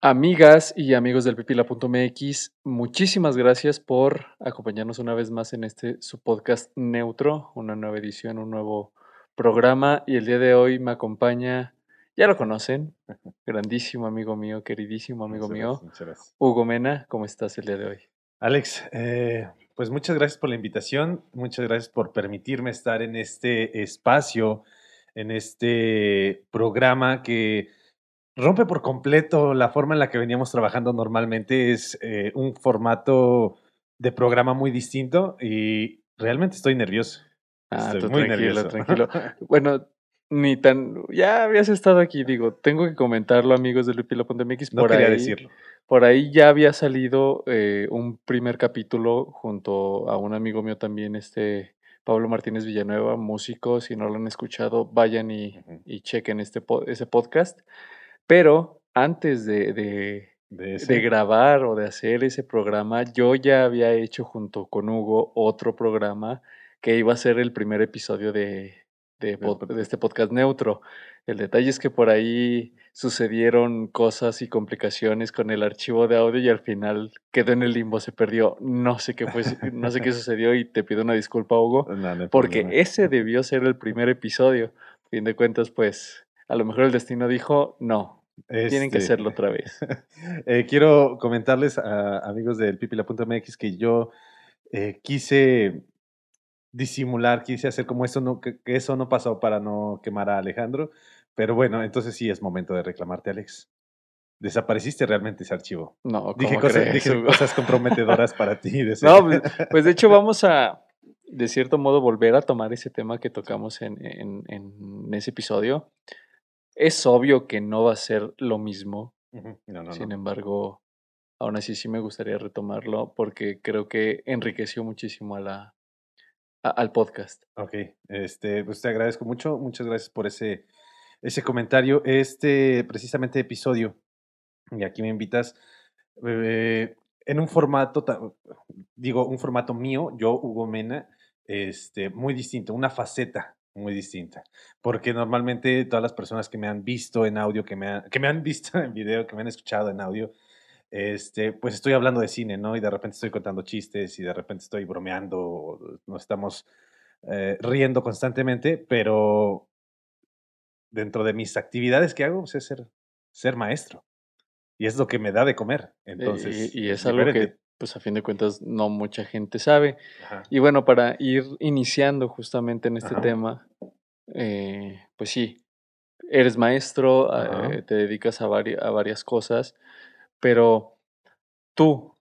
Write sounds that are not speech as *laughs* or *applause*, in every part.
Amigas y amigos del pipila.mx, muchísimas gracias por acompañarnos una vez más en este su podcast neutro, una nueva edición, un nuevo programa y el día de hoy me acompaña, ya lo conocen, *laughs* grandísimo amigo mío, queridísimo amigo Muchas mío, gracias, muchas gracias. Hugo Mena, ¿cómo estás el día de hoy? Alex, eh, pues muchas gracias por la invitación, muchas gracias por permitirme estar en este espacio, en este programa que rompe por completo la forma en la que veníamos trabajando normalmente. Es eh, un formato de programa muy distinto y realmente estoy nervioso. Ah, Estoy tú muy tranquilo, nervioso. tranquilo. *laughs* Bueno, ni tan, ya habías estado aquí, digo, tengo que comentarlo amigos del pipila.mx, No por quería ahí, decirlo. Por ahí ya había salido eh, un primer capítulo junto a un amigo mío también, este Pablo Martínez Villanueva, músico. Si no lo han escuchado, vayan y, Ujú. y chequen este ese podcast. Pero antes de, de- De de ese. grabar o de hacer ese programa, yo ya había hecho junto con Hugo otro programa que iba a ser el primer episodio de, pod- este podcast neutro. El detalle es que por ahí sucedieron cosas y complicaciones con el archivo de audio y al final quedó en el limbo, se perdió. No sé qué fue, no sé qué *laughs* sucedió y te pido una disculpa, Hugo, No, no hay porque problema. ese *laughs* debió ser el primer episodio. A fin de cuentas, pues, a lo mejor el destino dijo, no, tienen que Este, hacerlo otra vez. *laughs* eh, quiero comentarles a amigos del pipila.mx que yo eh, quise disimular, quise hacer como eso no, que, que eso no pasó para no quemar a Alejandro, pero bueno, entonces sí es momento de reclamarte, Alex. Desapareciste realmente ese archivo. No, Dije, ¿cómo cosas, crees, dije cosas comprometedoras para *laughs* ti. de No, pues, pues, de hecho vamos a, de cierto modo, volver a tomar ese tema que tocamos en, en- en ese episodio. Es obvio que no va a ser lo mismo, No, no, sin no. embargo, aún así sí me gustaría retomarlo porque creo que enriqueció muchísimo a la, a- al podcast. Ok, este, pues te agradezco mucho, muchas gracias por ese, ese comentario. Este, precisamente, episodio, y aquí me invitas, eh, en un formato, digo, un formato mío, yo, Hugo Mena, este, muy distinto, una faceta muy distinta, porque normalmente todas las personas que me han visto en audio, que me, han- que me han *laughs* visto en video, que me han escuchado en audio, este, pues estoy hablando de cine, ¿no? Y de repente estoy contando chistes y de repente estoy bromeando, nos estamos eh, riendo constantemente, pero dentro de mis actividades que hago, pues, es ser, ser maestro. Y es lo que me da de comer. Eh, Entonces, y, y es algo que, pues a fin de cuentas, no mucha gente sabe. Ajá. Y bueno, para ir iniciando justamente en este Ajá. tema, eh, pues sí, eres maestro, eh, te dedicas a, vari- a varias cosas, pero tú,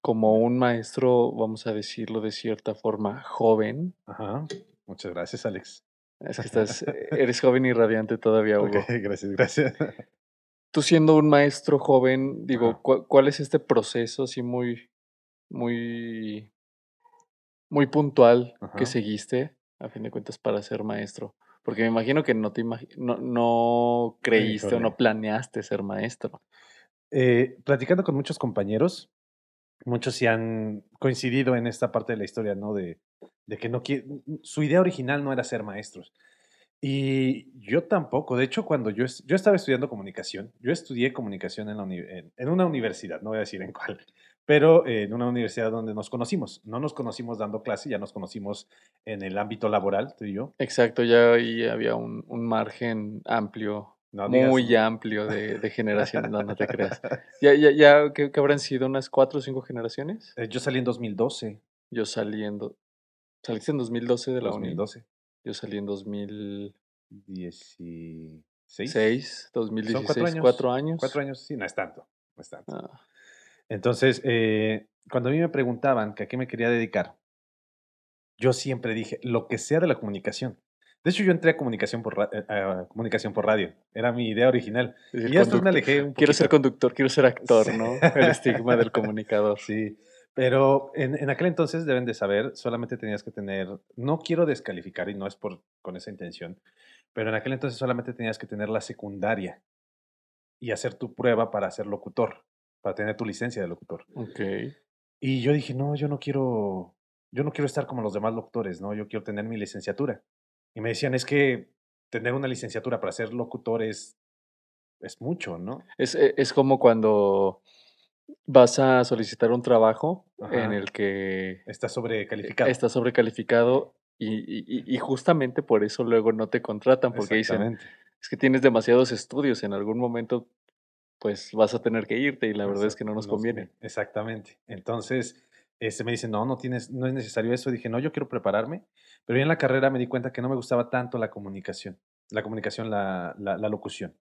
como un maestro, vamos a decirlo de cierta forma, joven, Ajá. Muchas gracias, Alex. es que *laughs* estás, eh, eres joven y radiante todavía, Hugo. gracias, gracias. Tú siendo un maestro joven, digo. ¿cuál, cuál es este proceso así muy, muy, muy puntual que seguiste, a fin de cuentas, para ser maestro? Porque me imagino que no te no, no creíste o no planeaste ser maestro. Eh, platicando con muchos compañeros, muchos sí han coincidido en esta parte de la historia, ¿no? De, de que no su idea original no era ser maestros. Y yo tampoco. De hecho, cuando yo, yo estaba estudiando comunicación, yo estudié comunicación en, la uni- en, en una universidad, no voy a decir en cuál, pero eh, en una universidad donde nos conocimos. No nos conocimos dando clase, ya nos conocimos en el ámbito laboral, tú y yo. Exacto, ya ahí había un, un margen amplio, No digas. muy amplio de, de generación, no, no te creas. *laughs* Ya, ya, ya, ¿qué, qué habrán sido? ¿Unas cuatro o cinco generaciones? Eh, yo salí en 2012. Yo saliendo, saliste en 2012 de la uni. 2012. Yo salí en 2006, 16. 2016, Son cuatro años. cuatro años. Cuatro años, sí, no es tanto. No es tanto. Ah, Entonces, eh, cuando a mí me preguntaban que a qué me quería dedicar, yo siempre dije, lo que sea de la comunicación. De hecho, yo entré a comunicación por, ra- eh, a comunicación por radio. Era mi idea original. Y ya después me alejé un Quiero ser poquito. conductor, quiero ser actor, Sí. ¿no? El estigma del comunicador. *laughs* Sí, pero en, en aquel entonces deben de saber, solamente tenías que tener, no quiero descalificar y no es por, con esa intención, pero en aquel entonces solamente tenías que tener la secundaria y hacer tu prueba para ser locutor, para tener tu licencia de locutor. Ok. Y yo dije, no, yo no quiero, yo no quiero estar como los demás locutores, ¿no? Yo quiero tener mi licenciatura. Y me decían, es que tener una licenciatura para ser locutor es es mucho, ¿no? Es, e, es como cuando vas a solicitar un trabajo en el que Está sobrecalificado. está sobrecalificado y, y- y justamente por eso luego no te contratan, porque dicen, es que tienes demasiados estudios, en algún momento pues vas a tener que irte y la verdad es que no nos Nos- conviene. Exactamente. Entonces, este, me dicen, no, no tienes, no es necesario eso. Dije, no, yo quiero prepararme. Pero ya en la carrera me di cuenta que no me gustaba tanto la comunicación. La comunicación, la, la, la locución.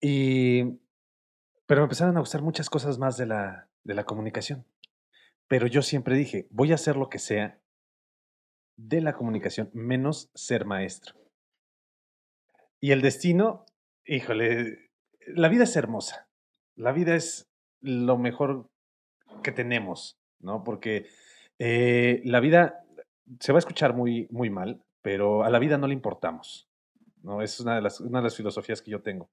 Y, pero me empezaron a gustar muchas cosas más de la, de la comunicación. Pero yo siempre dije, voy a hacer lo que sea de la comunicación, menos ser maestro. Y el destino, híjole, la vida es hermosa. La vida es lo mejor que tenemos, ¿no? Porque eh, la vida se va a escuchar muy, muy mal, pero a la vida no le importamos, ¿no? Es una de las, una de las filosofías que yo tengo.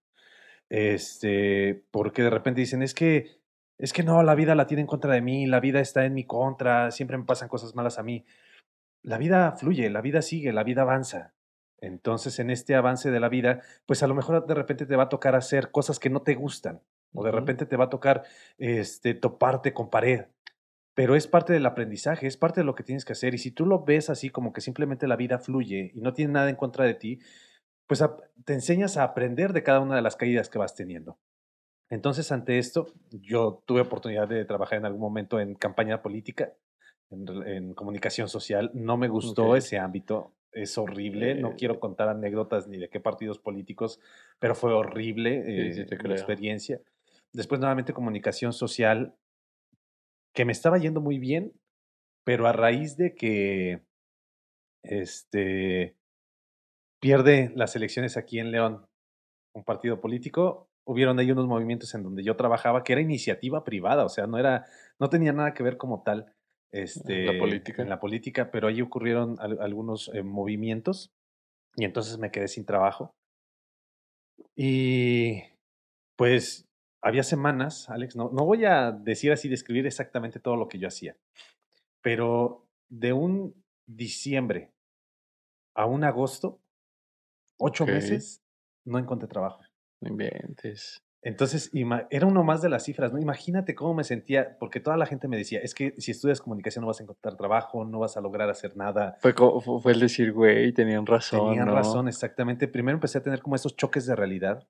Este, porque de repente dicen, es que, es que no, la vida la tiene en contra de mí, la vida está en mi contra, siempre me pasan cosas malas a mí. La vida fluye, la vida sigue, la vida avanza. Entonces, en este avance de la vida, pues a lo mejor de repente te va a tocar hacer cosas que no te gustan, o de repente te va a tocar este, toparte con pared. Pero es parte del aprendizaje, es parte de lo que tienes que hacer. Y si tú lo ves así como que simplemente la vida fluye y no tiene nada en contra de ti, pues te enseñas a aprender de cada una de las caídas que vas teniendo. Entonces, ante esto, yo tuve oportunidad de trabajar en algún momento en campaña política, en, comunicación social. No me gustó ese ámbito, es horrible. No Eh, quiero contar anécdotas ni de qué partidos políticos, pero fue horrible Sí, sí eh, experiencia. Después, nuevamente, comunicación social, que me estaba yendo muy bien, pero a raíz de que este, pierde las elecciones aquí en León un partido político, hubieron ahí unos movimientos en donde yo trabajaba que era iniciativa privada, o sea, no era, no tenía nada que ver como tal este, política. en la política, pero ahí ocurrieron al- algunos eh, movimientos y entonces me quedé sin trabajo. Y pues había semanas, Alex, no, no voy a decir así, describir exactamente todo lo que yo hacía, pero de un diciembre a un agosto, ocho meses, no encontré trabajo. No inventes. Entonces, era uno más de las cifras, ¿no? Imagínate cómo me sentía, porque toda la gente me decía, es que si estudias comunicación no vas a encontrar trabajo, no vas a lograr hacer nada. Fue, fue el decir, güey, tenían razón, Tenían ¿no? razón, exactamente. Primero empecé a tener como esos choques de realidad.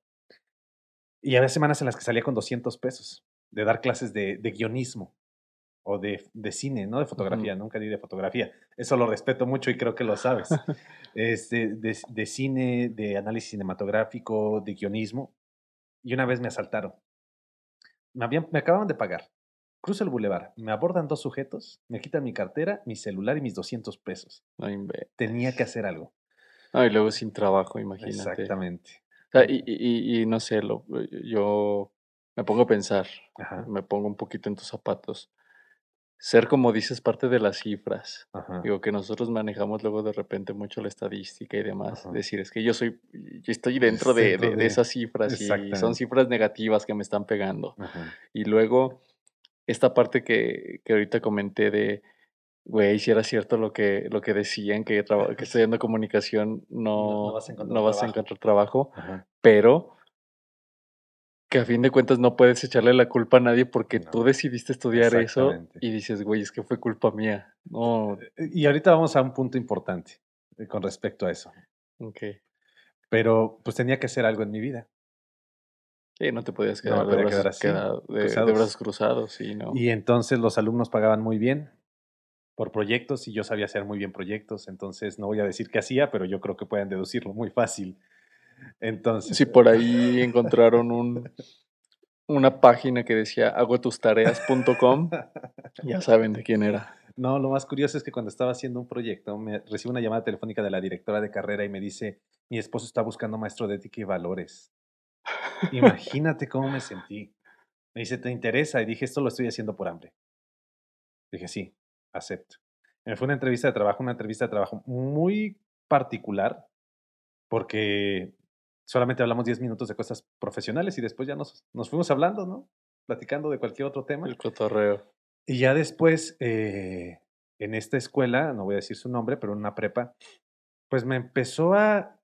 Y había semanas en las que salía con 200 pesos de dar clases de, de guionismo o de, de cine, no de fotografía, nunca di de fotografía. Eso lo respeto mucho y creo que lo sabes. *laughs* este, de, de cine, de análisis cinematográfico, de guionismo. Y una vez me asaltaron. Me, habían, me acababan de pagar. Cruzo el bulevar, me abordan dos sujetos, me quitan mi cartera, mi celular y mis 200 pesos. Tenía que hacer algo. No, y luego sin trabajo, imagínate. Exactamente. O sea, y, y- y- y no sé, lo, yo me pongo a pensar, Ajá, me pongo un poquito en tus zapatos. Ser, como dices, parte de las cifras. ajá. Digo que nosotros manejamos luego de repente mucho la estadística y demás. Ajá. Decir, es que yo soy, yo estoy dentro de, de- de esas cifras y son cifras negativas que me están pegando. ajá. Y luego, esta parte que, que ahorita comenté de, güey, si era cierto lo que, lo que decían, que, que estudiando *laughs* comunicación no, no vas a encontrar no vas a trabajo. encontrar trabajo, pero que a fin de cuentas no puedes echarle la culpa a nadie porque No. tú decidiste estudiar eso y dices, güey, es que fue culpa mía. No, Eh, Y ahorita vamos a un punto importante eh, con respecto a eso. ok. Pero pues tenía que hacer algo en mi vida. Sí, no te podías quedar de, podía brazos, quedar así, queda- de- de cruzados. brazos cruzados, sí, ¿no? Y entonces los alumnos pagaban muy bien por proyectos y yo sabía hacer muy bien proyectos. Entonces no voy a decir qué hacía, pero yo creo que pueden deducirlo muy fácil. Entonces, Si por ahí encontraron un, una página que decía hagotustareas.com, ya saben de quién era. No, lo más curioso es que cuando estaba haciendo un proyecto, me recibo una llamada telefónica de la directora de carrera y me dice, mi esposo está buscando maestro de ética y valores. Imagínate cómo me sentí. Me dice, ¿te interesa? Y dije, esto lo estoy haciendo por hambre. Dije, sí, acepto. Me fue una entrevista de trabajo, una entrevista de trabajo muy particular, porque solamente hablamos 10 minutos de cosas profesionales y después ya nos, nos fuimos hablando, ¿no? Platicando de cualquier otro tema. El cotorreo. Y ya después, eh, en esta escuela, no voy a decir su nombre, pero en una prepa, pues me empezó a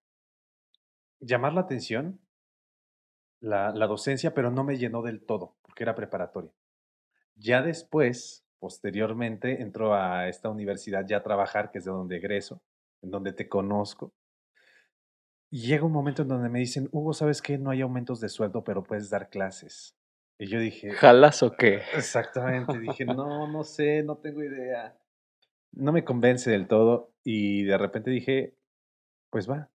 llamar la atención la, la docencia, pero no me llenó del todo, porque era preparatoria. Ya después, posteriormente, entro a esta universidad ya a trabajar, que es de donde egreso, en donde te conozco. Y llega un momento en donde me dicen, Hugo, ¿sabes qué? No hay aumentos de sueldo, pero puedes dar clases. Y yo dije, ¿jalas o qué? Exactamente, dije, *laughs* no, no sé, no tengo idea. No me convence del todo. Y de repente dije, pues va,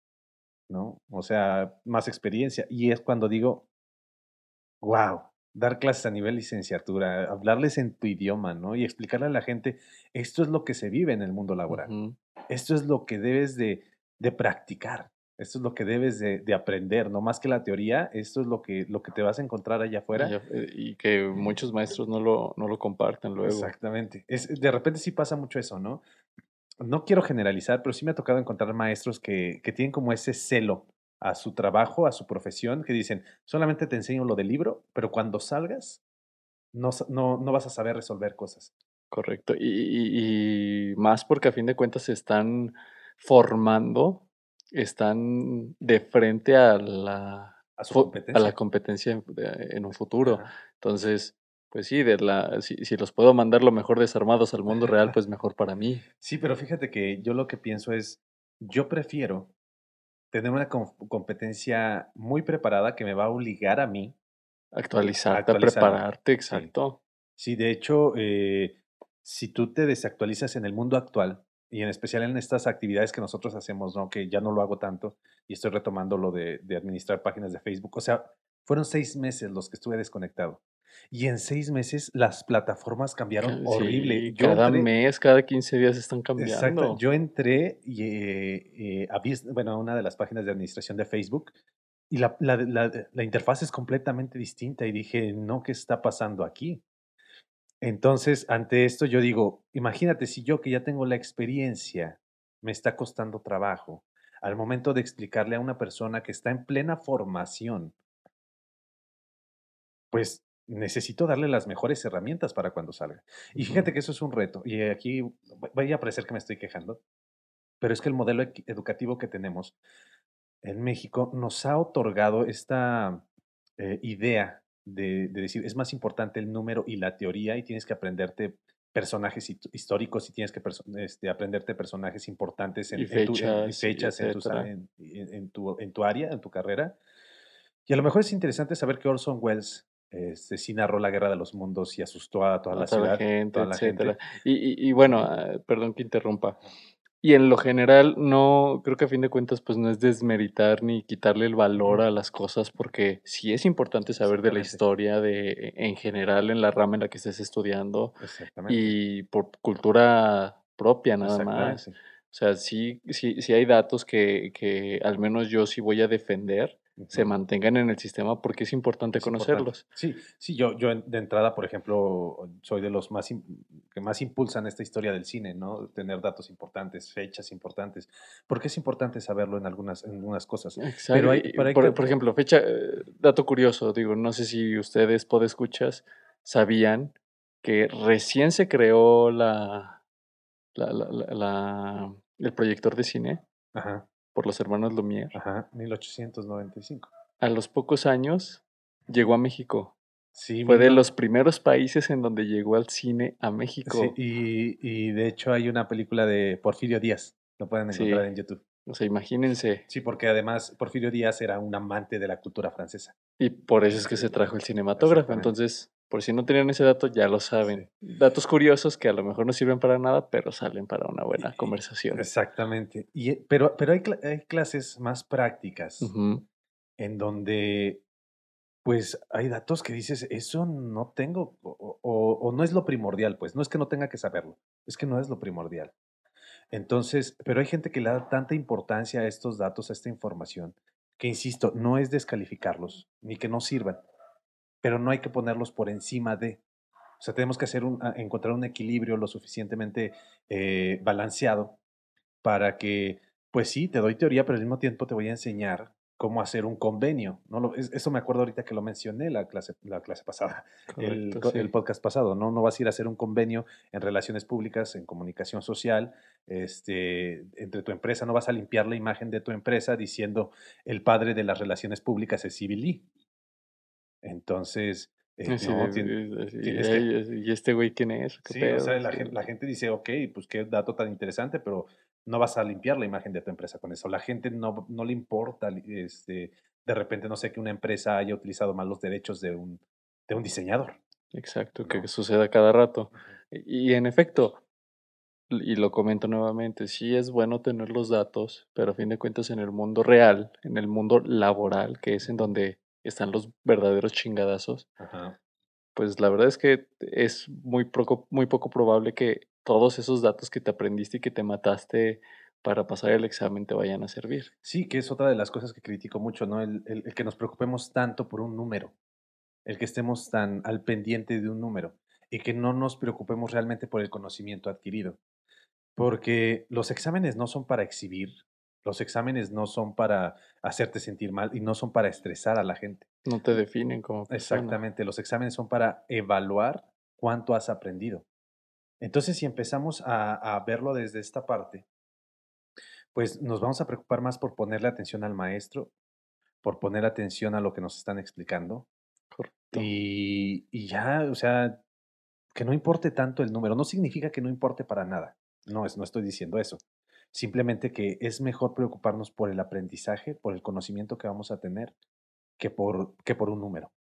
¿no? O sea, más experiencia. Y es cuando digo, wow, dar clases a nivel licenciatura, hablarles en tu idioma, ¿no? Y explicarle a la gente, esto es lo que se vive en el mundo laboral. Esto es lo que debes de, de practicar. Esto es lo que debes de, de, aprender, no más que la teoría, esto es lo que, lo que te vas a encontrar allá afuera. Eh, y que muchos maestros no lo, no lo comparten luego. Exactamente. Es, de repente sí pasa mucho eso, ¿no? No quiero generalizar, pero sí me ha tocado encontrar maestros que, que tienen como ese celo a su trabajo, a su profesión, que dicen, solamente te enseño lo del libro, pero cuando salgas, no, no, no vas a saber resolver cosas. Correcto. Y, y, y, más porque a fin de cuentas se están formando están de frente a la, a, competencia. a la competencia en, en un futuro. Ajá. Entonces, pues sí, de la, si, si, los puedo mandar lo mejor desarmados al mundo real, pues mejor para mí. *laughs* Sí, pero fíjate que yo lo que pienso es, yo prefiero tener una competencia muy preparada que me va a obligar a mí actualizarte, a, actualizar. a prepararte, exacto. Sí, sí de hecho, eh, si tú te desactualizas en el mundo actual, y en especial en estas actividades que nosotros hacemos, ¿no? que ya no lo hago tanto y estoy retomando lo de, de, administrar páginas de Facebook. O sea, fueron seis meses los que estuve desconectado. Y en seis meses las plataformas cambiaron sí, horrible. Yo cada entré, mes, cada 15 días están cambiando. Exacto. Yo entré y, eh, eh, a, bueno, a una de las páginas de administración de Facebook y la, la, la, la interfaz es completamente distinta y dije, no, ¿qué está pasando aquí? Entonces, ante esto yo digo, imagínate si yo que ya tengo la experiencia, me está costando trabajo, al momento de explicarle a una persona que está en plena formación, pues necesito darle las mejores herramientas para cuando salga. Y fíjate que eso es un reto. Y aquí vaya a parecer que me estoy quejando, pero es que el modelo educativo que tenemos en México nos ha otorgado esta eh, idea de, de, decir, es más importante el número y la teoría y tienes que aprenderte personajes históricos y tienes que este, aprenderte personajes importantes en, y fechas, en, tu, área, en tu carrera. Y a lo mejor es interesante saber que Orson Welles este, sí narró la guerra de los mundos y asustó a toda la a toda ciudad. La gente, toda la gente. Y, y, y, bueno, uh, perdón que interrumpa. Y en lo general, no, creo que a fin de cuentas, pues no es desmeritar ni quitarle el valor a las cosas, porque sí es importante saber de la historia de, en general, en la rama en la que estés estudiando, y por cultura propia nada más. O sea, sí, sí, sí hay datos que, que al menos yo sí voy a defender, se mantengan en el sistema porque es importante es conocerlos. Importante. Sí, sí, yo, yo de entrada, por ejemplo, soy de los más que más impulsan esta historia del cine, ¿no? Tener datos importantes, fechas importantes. Porque es importante saberlo en algunas, en algunas cosas. Exacto. Pero hay, pero hay por, que... por, ejemplo, fecha, eh, dato curioso, digo, no sé si ustedes, podescuchas, sabían que recién se creó la, la, la, la el proyector de cine. Ajá por los hermanos Lumière. Ajá, 1895. A los pocos años llegó a México. Sí, Fue de los primeros países en donde llegó al cine a México. Sí, y, y, de hecho hay una película de Porfirio Díaz, lo pueden encontrar sí. en YouTube. O sea, imagínense. Sí, porque además Porfirio Díaz era un amante de la cultura francesa. Y por eso es que se trajo el cinematógrafo. Entonces, por si no tenían ese dato, ya lo saben. Sí. Datos curiosos que a lo mejor no sirven para nada, pero salen para una buena conversación. Exactamente. Y, pero pero hay, hay clases más prácticas uh -huh. en donde, pues, hay datos que dices, eso no tengo, o, o, o, no es lo primordial, pues, no es que no tenga que saberlo, es que no es lo primordial. Entonces, pero hay gente que le da tanta importancia a estos datos, a esta información, que, insisto, no es descalificarlos, ni que no sirvan pero no hay que ponerlos por encima de. O sea, tenemos que hacer un, encontrar un equilibrio lo suficientemente eh, balanceado para que, pues sí, te doy teoría, pero al mismo tiempo te voy a enseñar cómo hacer un convenio. ¿no? Lo, eso me acuerdo ahorita que lo mencioné la clase, la clase pasada, Correcto, el, sí. el, podcast pasado. ¿no? no vas a ir a hacer un convenio en relaciones públicas, en comunicación social, este, entre tu empresa. No vas a limpiar la imagen de tu empresa diciendo el padre de las relaciones públicas es Civilí. Entonces, eh, Así no, de tien- de así, tienes que... "Ey, ¿y este güey quién es? ¿Qué Sí, o sea, pedo?". la, Sí, gen- la gente dice, ok, pues qué dato tan interesante, pero no vas a limpiar la imagen de tu empresa con eso. La gente no, no le importa, este, de repente, no sé, que una empresa haya utilizado mal los derechos de un, de un diseñador, exacto, que suceda cada rato. Y y en efecto, y lo comento nuevamente, sí es bueno tener los datos, pero a fin de cuentas en el mundo real, en el mundo laboral, que es en donde están los verdaderos chingadazos, Ajá. pues la verdad es que es muy poco, muy poco probable que todos esos datos que te aprendiste y que te mataste para pasar el examen te vayan a servir. Sí, que es otra de las cosas que critico mucho, ¿no? El, el- el que nos preocupemos tanto por un número, el que estemos tan al pendiente de un número y que no nos preocupemos realmente por el conocimiento adquirido. Porque los exámenes no son para exhibir, los exámenes no son para hacerte sentir mal y no son para estresar a la gente. No te definen como persona. Exactamente, los exámenes son para evaluar cuánto has aprendido. Entonces, si empezamos a, a verlo desde esta parte, pues nos vamos a preocupar más por ponerle atención al maestro, por poner atención a lo que nos están explicando Correcto. y, y ya, o sea, que no importe tanto el número. No significa que no importe para nada. No, es, no estoy diciendo eso. Simplemente que es mejor preocuparnos por el aprendizaje, por el conocimiento que vamos a tener, que por, que por un número.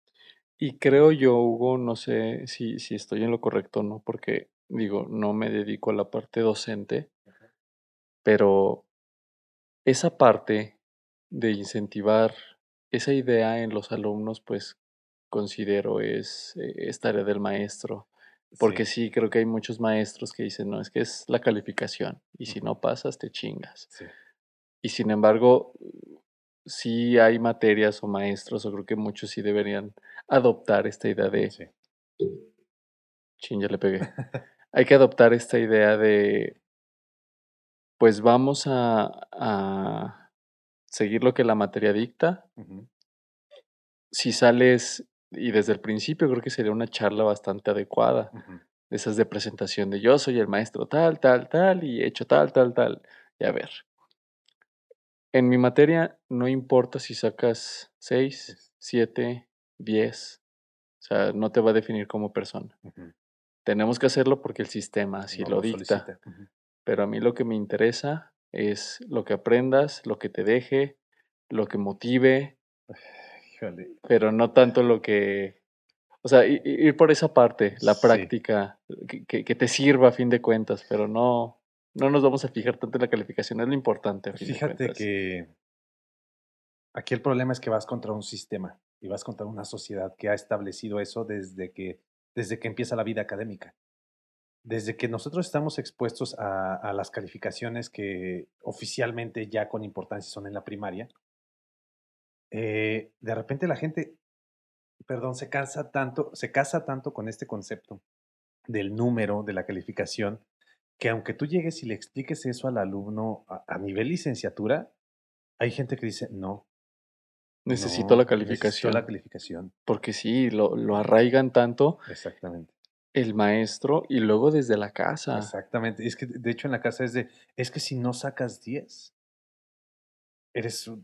Y creo yo, Hugo, no sé si, si estoy en lo correcto o no, porque digo, no me dedico a la parte docente, pero esa parte de incentivar esa idea en los alumnos, pues considero es, eh, es tarea del maestro. Porque Sí, sí, creo que hay muchos maestros que dicen, no, es que es la calificación y si no pasas, te chingas. sí, Y sin embargo, sí hay materias o maestros, o creo que muchos sí deberían adoptar esta idea de, sí. chin, ya le pegué. *laughs* Hay que adoptar esta idea de, pues vamos a, a seguir lo que la materia dicta. Si sales, y desde el principio creo que sería una charla bastante adecuada, ujú, de esas de presentación de yo soy el maestro tal, tal, tal, y he hecho tal, tal, tal. Y a ver, en mi materia no importa si sacas 6, es- 7, 10, o sea, no te va a definir como persona. ujú, Tenemos que hacerlo porque el sistema así no lo dicta. solicita. ujú. Pero a mí lo que me interesa es lo que aprendas, lo que te deje, lo que motive, Híjole, pero no tanto lo que... O sea, ir por esa parte, la práctica, que, que- que te sirva a fin de cuentas, pero no, no nos vamos a fijar tanto en la calificación, es lo importante a fin de Fíjate que aquí el problema es que vas contra un sistema y vas contra una sociedad que ha establecido eso desde que, desde que empieza la vida académica. Desde que nosotros estamos expuestos a, a las calificaciones que oficialmente ya con importancia son en la primaria, eh, de repente la gente, perdón, se cansa tanto, se casa tanto con este concepto del número, de la calificación, que aunque tú llegues y le expliques eso al alumno a, a nivel licenciatura, hay gente que dice, no, Necesito la no, necesito la calificación, calificación. porque sí, lo, lo arraigan tanto Exactamente. el maestro y luego desde la casa. Exactamente. Es que de hecho en la casa es de, es que si no sacas 10, eres un-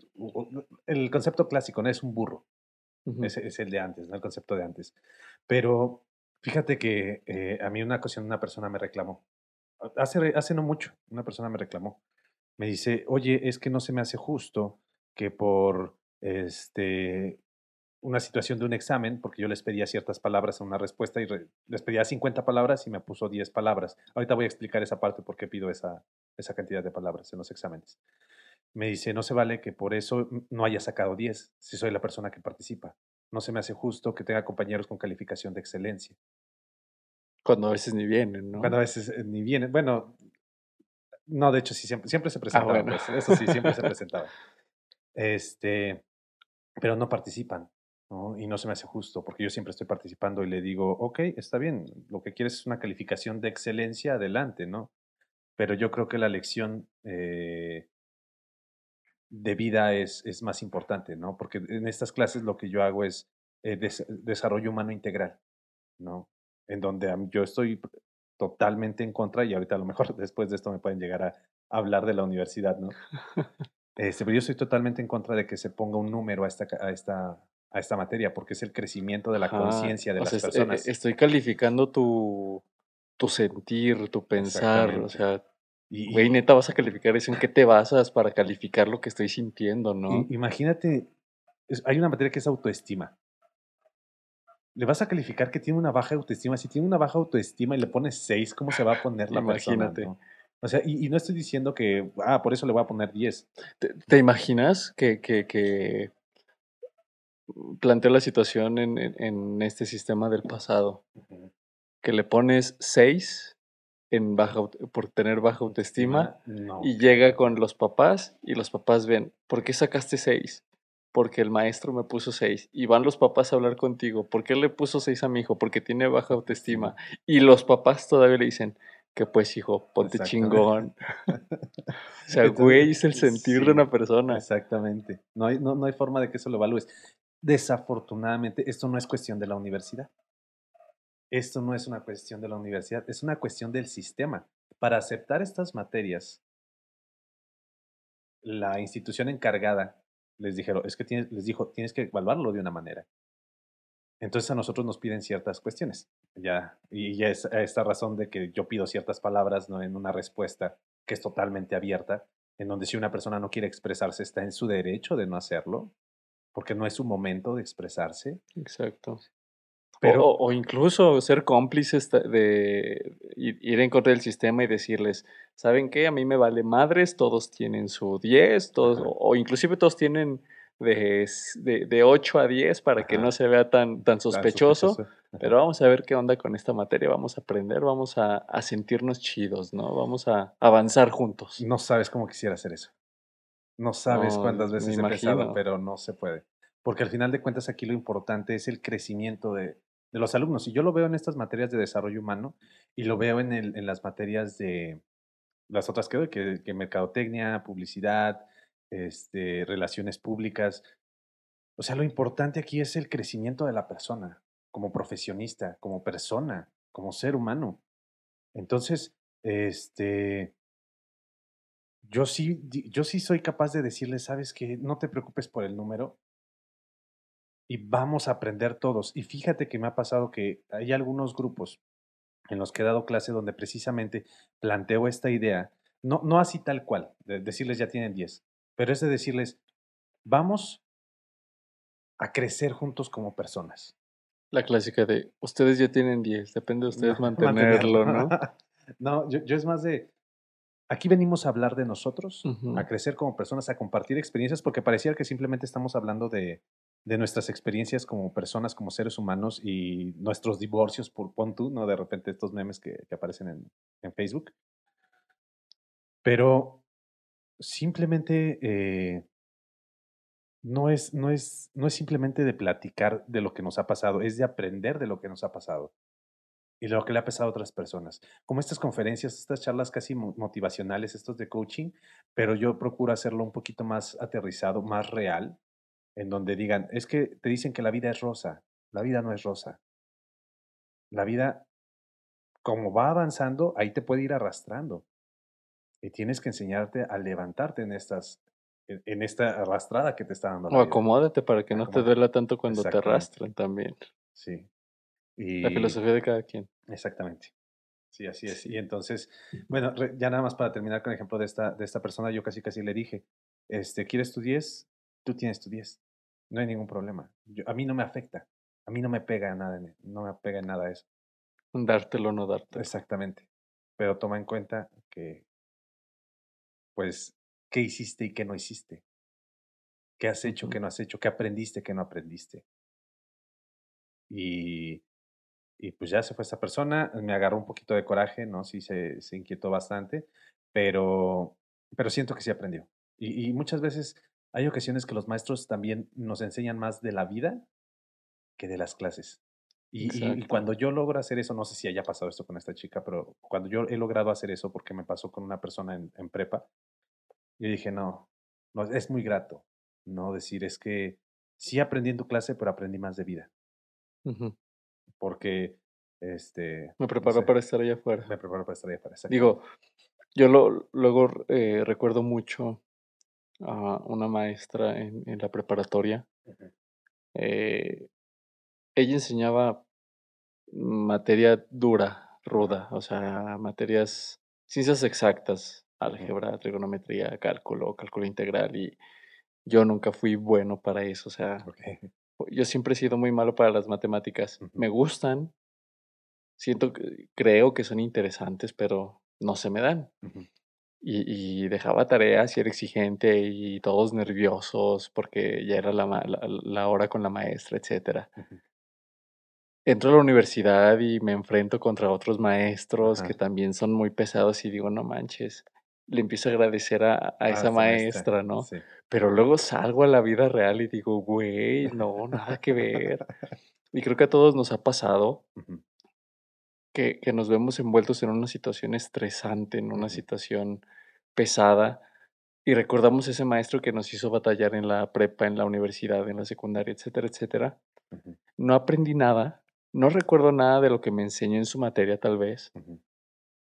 el concepto clásico, ¿no? Es un burro. Es el de antes, ¿no? El concepto de antes. Pero fíjate que eh, a mí una ocasión una persona me reclamó. Hace, hace no mucho, una persona me reclamó. Me dice, oye, es que no se me hace justo que por este, una situación de un examen, porque yo les pedía ciertas palabras en una respuesta y re- les pedía 50 palabras y me puso 10 palabras. Ahorita voy a explicar esa parte por qué pido esa, esa cantidad de palabras en los exámenes. Me dice, no se vale que por eso no haya sacado 10, si soy la persona que participa. No se me hace justo que tenga compañeros con calificación de excelencia. Cuando a veces ni vienen, Cuando ¿no? a veces eh, ni vienen, bueno, no, de hecho sí, siempre, siempre se Ah, presentaban, bueno. pues, eso sí, siempre se presentaban. Este, pero no participan, ¿no? Y no se me hace justo, porque yo siempre estoy participando y le digo, ok, está bien, lo que quieres es una calificación de excelencia, adelante, ¿no? Pero yo creo que la lección eh, de vida es, es más importante, ¿no? Porque en estas clases lo que yo hago es eh, des- desarrollo humano integral, ¿no? En donde yo estoy totalmente en contra y ahorita a lo mejor *laughs* después de esto me pueden llegar a hablar de la universidad, ¿no? *laughs* Este, pero yo estoy totalmente en contra de que se ponga un número a esta, a esta, a esta materia, porque es el crecimiento de la conciencia de o las sea, es- e- e- personas. estoy calificando tu, tu sentir, tu pensar, o sea, Y- güey, neta, vas a calificar eso, ¿en qué te basas para calificar lo que estoy sintiendo, no? imagínate, hay una materia que es autoestima. Le vas a calificar que tiene una baja autoestima. Si tiene una baja autoestima y le pones 6, ¿cómo se va a poner la Imagínate. persona? no? O sea, y, y no estoy diciendo que, ah, por eso le voy a poner 10. ¿Te, te imaginas que, que, que planteo la situación en, en- en este sistema del pasado? Que le pones 6 en baja, por tener baja autoestima No. y llega con los papás y los papás ven, ¿por qué sacaste 6? Porque el maestro me puso 6. Y van los papás a hablar contigo, ¿por qué le puso 6 a mi hijo? Porque tiene baja autoestima. Y los papás todavía le dicen, que pues hijo, ponte chingón. *laughs* O sea, Entonces, güey, es el sentir sí, de una persona. Exactamente. No hay, no, no hay forma de que eso lo evalúes. Desafortunadamente, esto no es cuestión de la universidad. Esto no es una cuestión de la universidad, es una cuestión del sistema. Para aceptar estas materias, la institución encargada les dijeron, es que tienes, les dijo, tienes que evaluarlo de una manera. Entonces a nosotros nos piden ciertas cuestiones. Ya, y ya es esta razón de que yo pido ciertas palabras ¿no? en una respuesta que es totalmente abierta, en donde si una persona no quiere expresarse está en su derecho de no hacerlo, porque no es su momento de expresarse. Exacto. Pero o, o incluso ser cómplices de ir en contra del sistema y decirles, ¿saben qué? A mí me vale madres, todos tienen su 10, todos, Ajá. o, inclusive todos tienen de, de, de 8 a 10 para que Ajá. no se vea tan, tan tan sospechoso. sospechoso. Ajá. Pero vamos a ver qué onda con esta materia, vamos a aprender, vamos a, a sentirnos chidos, ¿no? Vamos a avanzar juntos. No sabes cómo quisiera hacer eso. No sabes No, cuántas veces he pensado, pero no se puede. Porque al final de cuentas aquí lo importante es el crecimiento de, de los alumnos. Y yo lo veo en estas materias de desarrollo humano y lo veo en, el, en las materias de las otras que doy, que, que mercadotecnia, publicidad, este, relaciones públicas. O sea, lo importante aquí es el crecimiento de la persona, como profesionista, como persona, como ser humano. Entonces, este, yo sí, yo sí soy capaz de decirle, sabes que no te preocupes por el número y vamos a aprender todos. Y fíjate que me ha pasado que hay algunos grupos en los que he dado clase donde precisamente planteo esta idea, no, no así tal cual, de decirles ya tienen 10, pero es de decirles, vamos a crecer juntos como personas. La clásica de, ustedes ya tienen 10, depende de *laughs* ustedes No, mantenerlo, ¿no? *laughs* no, yo, yo es más de, aquí venimos a hablar de nosotros, a crecer como personas, a compartir experiencias, porque parecía que simplemente estamos hablando de, de nuestras experiencias como personas, como seres humanos y nuestros divorcios, por pon tú, ¿no? De repente estos memes que, que aparecen en, en Facebook. Pero simplemente eh, no, es, no, es, no es simplemente de platicar de lo que nos ha pasado, es de aprender de lo que nos ha pasado y lo que le ha pasado a otras personas. Como estas conferencias, estas charlas casi mo- motivacionales, estos de coaching, pero yo procuro hacerlo un poquito más aterrizado, más real, en donde digan, es que te dicen que la vida es rosa, la vida no es rosa. La vida, como va avanzando, ahí te puede ir arrastrando. Y tienes que enseñarte a levantarte en estas, en, en esta arrastrada que te está dando la O vida. acomódate para que no te duela tanto cuando te arrastran también. Sí. La filosofía de cada quien. Exactamente. Sí, así es. Y entonces, bueno, ya nada más para terminar con el ejemplo de esta, de esta persona, yo casi casi le dije, este, ¿quieres tu 10? Tú tienes tu 10. No hay ningún problema. Yo- a mí no me afecta. A mí no me pega nada, no me pega nada eso. Dártelo o no dártelo. Exactamente. Pero toma en cuenta que, pues, ¿qué hiciste y qué no hiciste? ¿Qué has hecho, qué no has hecho? ¿Qué aprendiste, qué no aprendiste? Y, y pues ya se fue esta persona, me agarró un poquito de coraje, ¿no? Sí, se, se inquietó bastante, pero, pero siento que sí aprendió. Y, y muchas veces hay ocasiones que los maestros también nos enseñan más de la vida que de las clases. Y, cuando yo logro hacer eso, no sé si haya pasado esto con esta chica, pero cuando yo he logrado hacer eso, porque me pasó con una persona en, en prepa, yo dije, no, no, es muy grato, no decir, es que sí aprendí en tu clase, pero aprendí más de vida, porque, este, Me no preparó sé, para estar allá afuera. me preparo para estar para exactamente. Digo, yo lo, luego eh, recuerdo mucho a una maestra en, en la preparatoria eh, ella enseñaba materia dura, ruda, o sea, materias, ciencias exactas, álgebra, trigonometría, cálculo, cálculo integral, y yo nunca fui bueno para eso, o sea, yo siempre he sido muy malo para las matemáticas. Me gustan, siento creo que son interesantes, pero no se me dan. Y, dejaba tareas y era exigente y todos nerviosos porque ya era la, hora con la maestra, etcétera. Entro a la universidad y me enfrento contra otros maestros que también son muy pesados y digo, no manches, le empiezo a agradecer a, a esa maestra, ¿no? Pero luego salgo a la vida real y digo, güey, no, nada que ver. *laughs* y creo que a todos nos ha pasado que, que, nos vemos envueltos en una situación estresante, en una situación pesada. Y recordamos ese maestro que nos hizo batallar en la prepa, en la universidad, en la secundaria, etcétera, etcétera. No aprendí nada, no recuerdo nada de lo que me enseñó en su materia, tal vez,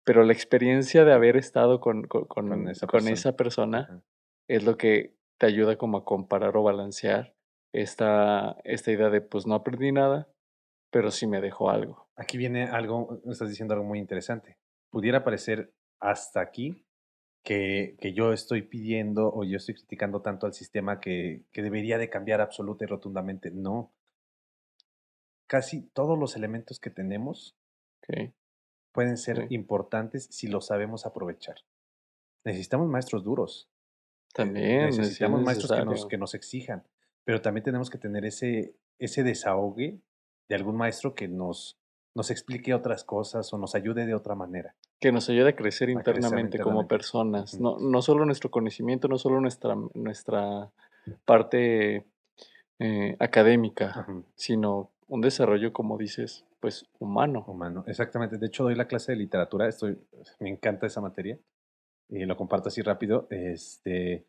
pero la experiencia de haber estado con, con, esa persona, es lo que te ayuda como a comparar o balancear esta, esta idea de, pues no aprendí nada, pero sí me dejó algo. Aquí viene algo, estás diciendo algo muy interesante. Pudiera parecer hasta aquí que, que, yo estoy pidiendo o yo estoy criticando tanto al sistema que, que debería de cambiar absoluta y rotundamente. No, casi todos los elementos que tenemos pueden ser importantes si los sabemos aprovechar. Necesitamos maestros duros. Eh, también. necesitamos maestros que nos, que nos, exijan, pero también tenemos que tener ese, ese desahogue de algún maestro que nos, nos explique otras cosas o nos ayude de otra manera. Que nos ayude a crecer, internamente, como personas. no, no solo nuestro conocimiento, no solo nuestra, nuestra parte eh, académica, sino un desarrollo, como dices, pues humano. Humano, exactamente. De hecho, doy la clase de literatura, estoy, me encanta esa materia y lo comparto así rápido. Este,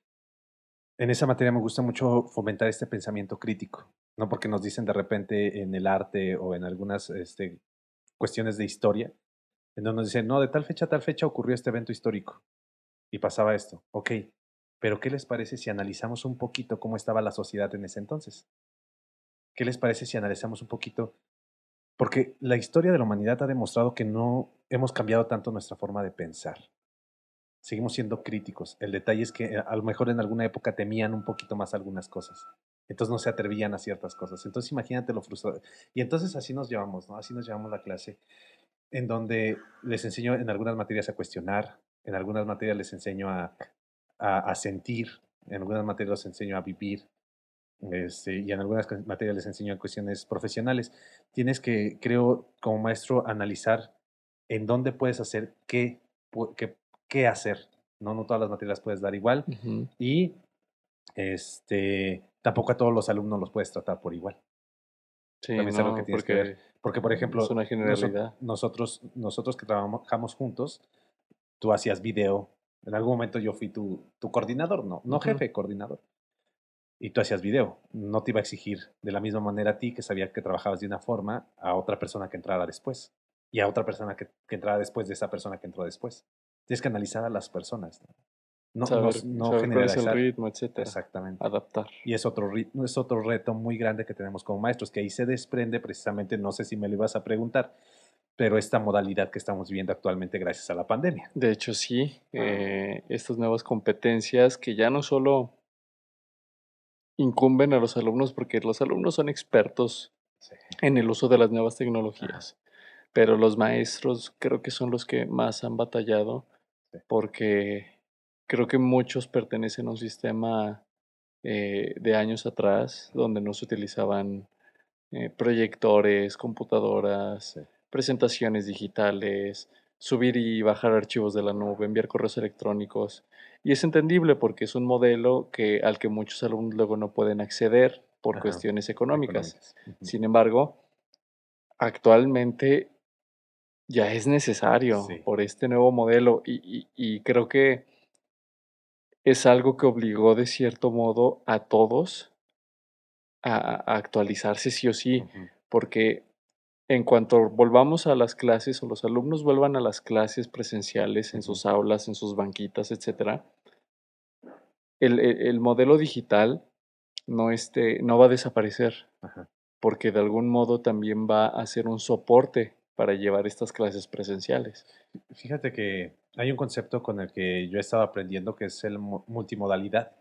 en esa materia me gusta mucho fomentar este pensamiento crítico, no porque nos dicen de repente en el arte o en algunas este, cuestiones de historia, en donde nos dicen, no, de tal fecha a tal fecha ocurrió este evento histórico y pasaba esto. Ok, pero ¿qué les parece si analizamos un poquito cómo estaba la sociedad en ese entonces? ¿Qué les parece si analizamos un poquito? Porque la historia de la humanidad ha demostrado que no hemos cambiado tanto nuestra forma de pensar. Seguimos siendo críticos. El detalle es que eh, a lo mejor en alguna época temían un poquito más algunas cosas. Entonces no se atrevían a ciertas cosas. Entonces imagínate lo frustrado. Y entonces así nos llevamos, ¿no? Así nos llevamos la clase, en donde les enseño en algunas materias a cuestionar, en algunas materias les enseño a, a, a sentir, en algunas materias les enseño a vivir, este, y en algunas materias les enseño en cuestiones profesionales. Tienes que, creo, como maestro, analizar en dónde puedes hacer qué, qué, qué hacer. ¿no? no todas las materias puedes dar igual. Y este, tampoco a todos los alumnos los puedes tratar por igual. Sí, También no, que tienes porque, que ver. Porque, por ejemplo, nosotros, nosotros que trabajamos juntos, tú hacías video. En algún momento yo fui tu, tu coordinador, no, no jefe, coordinador y tú hacías video. No te iba a exigir de la misma manera a ti, que sabía que trabajabas de una forma, a otra persona que entrara después. Y a otra persona que, que entrara después de esa persona que entró después. Tienes que analizar a las personas. No, no, generalizar. el ritmo, etcétera. Exactamente. Adaptar. Y es otro, es otro reto muy grande que tenemos como maestros, que ahí se desprende precisamente, no sé si me lo ibas a preguntar, pero esta modalidad que estamos viviendo actualmente gracias a la pandemia. De hecho, sí. Eh, estas nuevas competencias que ya no solo incumben a los alumnos porque los alumnos son expertos en el uso de las nuevas tecnologías, pero los maestros creo que son los que más han batallado porque creo que muchos pertenecen a un sistema eh, de años atrás donde no se utilizaban eh, proyectores, computadoras, presentaciones digitales, subir y bajar archivos de la nube, enviar correos electrónicos. Y es entendible porque es un modelo que, al que muchos alumnos luego no pueden acceder por cuestiones económicas. Sin embargo, actualmente ya es necesario por este nuevo modelo y, creo que es algo que obligó de cierto modo a todos a, actualizarse sí o sí, porque en cuanto volvamos a las clases o los alumnos vuelvan a las clases presenciales en sus aulas, en sus banquitas, etc., el, el, modelo digital no, este, no va a desaparecer. Ajá. porque de algún modo también va a ser un soporte para llevar estas clases presenciales. Fíjate que hay un concepto con el que yo he estado aprendiendo que es el mu- multimodalidad,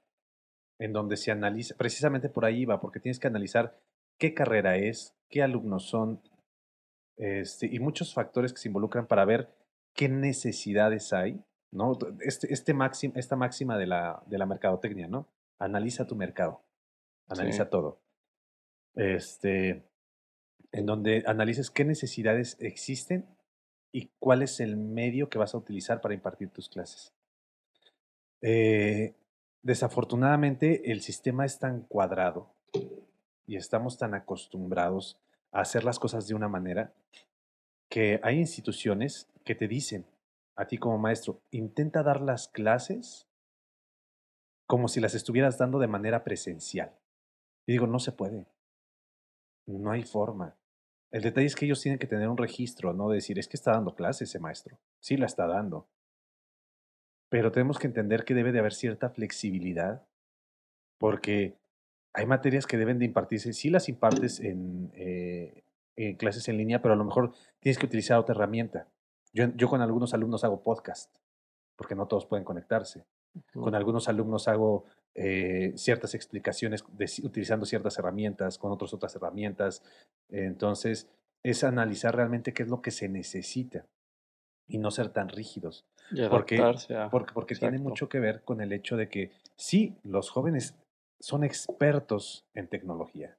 en donde se analiza, precisamente por ahí va, porque tienes que analizar qué carrera es, qué alumnos son, este, y muchos factores que se involucran para ver qué necesidades hay, ¿no? Este, este máxim- esta máxima de la, de la mercadotecnia, ¿no? Analiza tu mercado, analiza Sí. todo. Este, en donde analices qué necesidades existen y cuál es el medio que vas a utilizar para impartir tus clases. Eh, desafortunadamente, el sistema es tan cuadrado y estamos tan acostumbrados a hacer las cosas de una manera que hay instituciones que te dicen a ti como maestro, intenta dar las clases como si las estuvieras dando de manera presencial. Y digo, no se puede. No hay forma. El detalle es que ellos tienen que tener un registro, no decir, es que está dando clase ese maestro. Sí, la está dando. Pero tenemos que entender que debe de haber cierta flexibilidad, porque hay materias que deben de impartirse, sí las impartes en, eh, en clases en línea, pero a lo mejor tienes que utilizar otra herramienta. Yo, yo con algunos alumnos hago podcast, porque no todos pueden conectarse. Con algunos alumnos hago eh, ciertas explicaciones de utilizando ciertas herramientas, con otros otras herramientas. Entonces, es analizar realmente qué es lo que se necesita y no ser tan rígidos. Y Porque, a... porque, porque tiene mucho que ver con el hecho de que sí, los jóvenes son expertos en tecnología.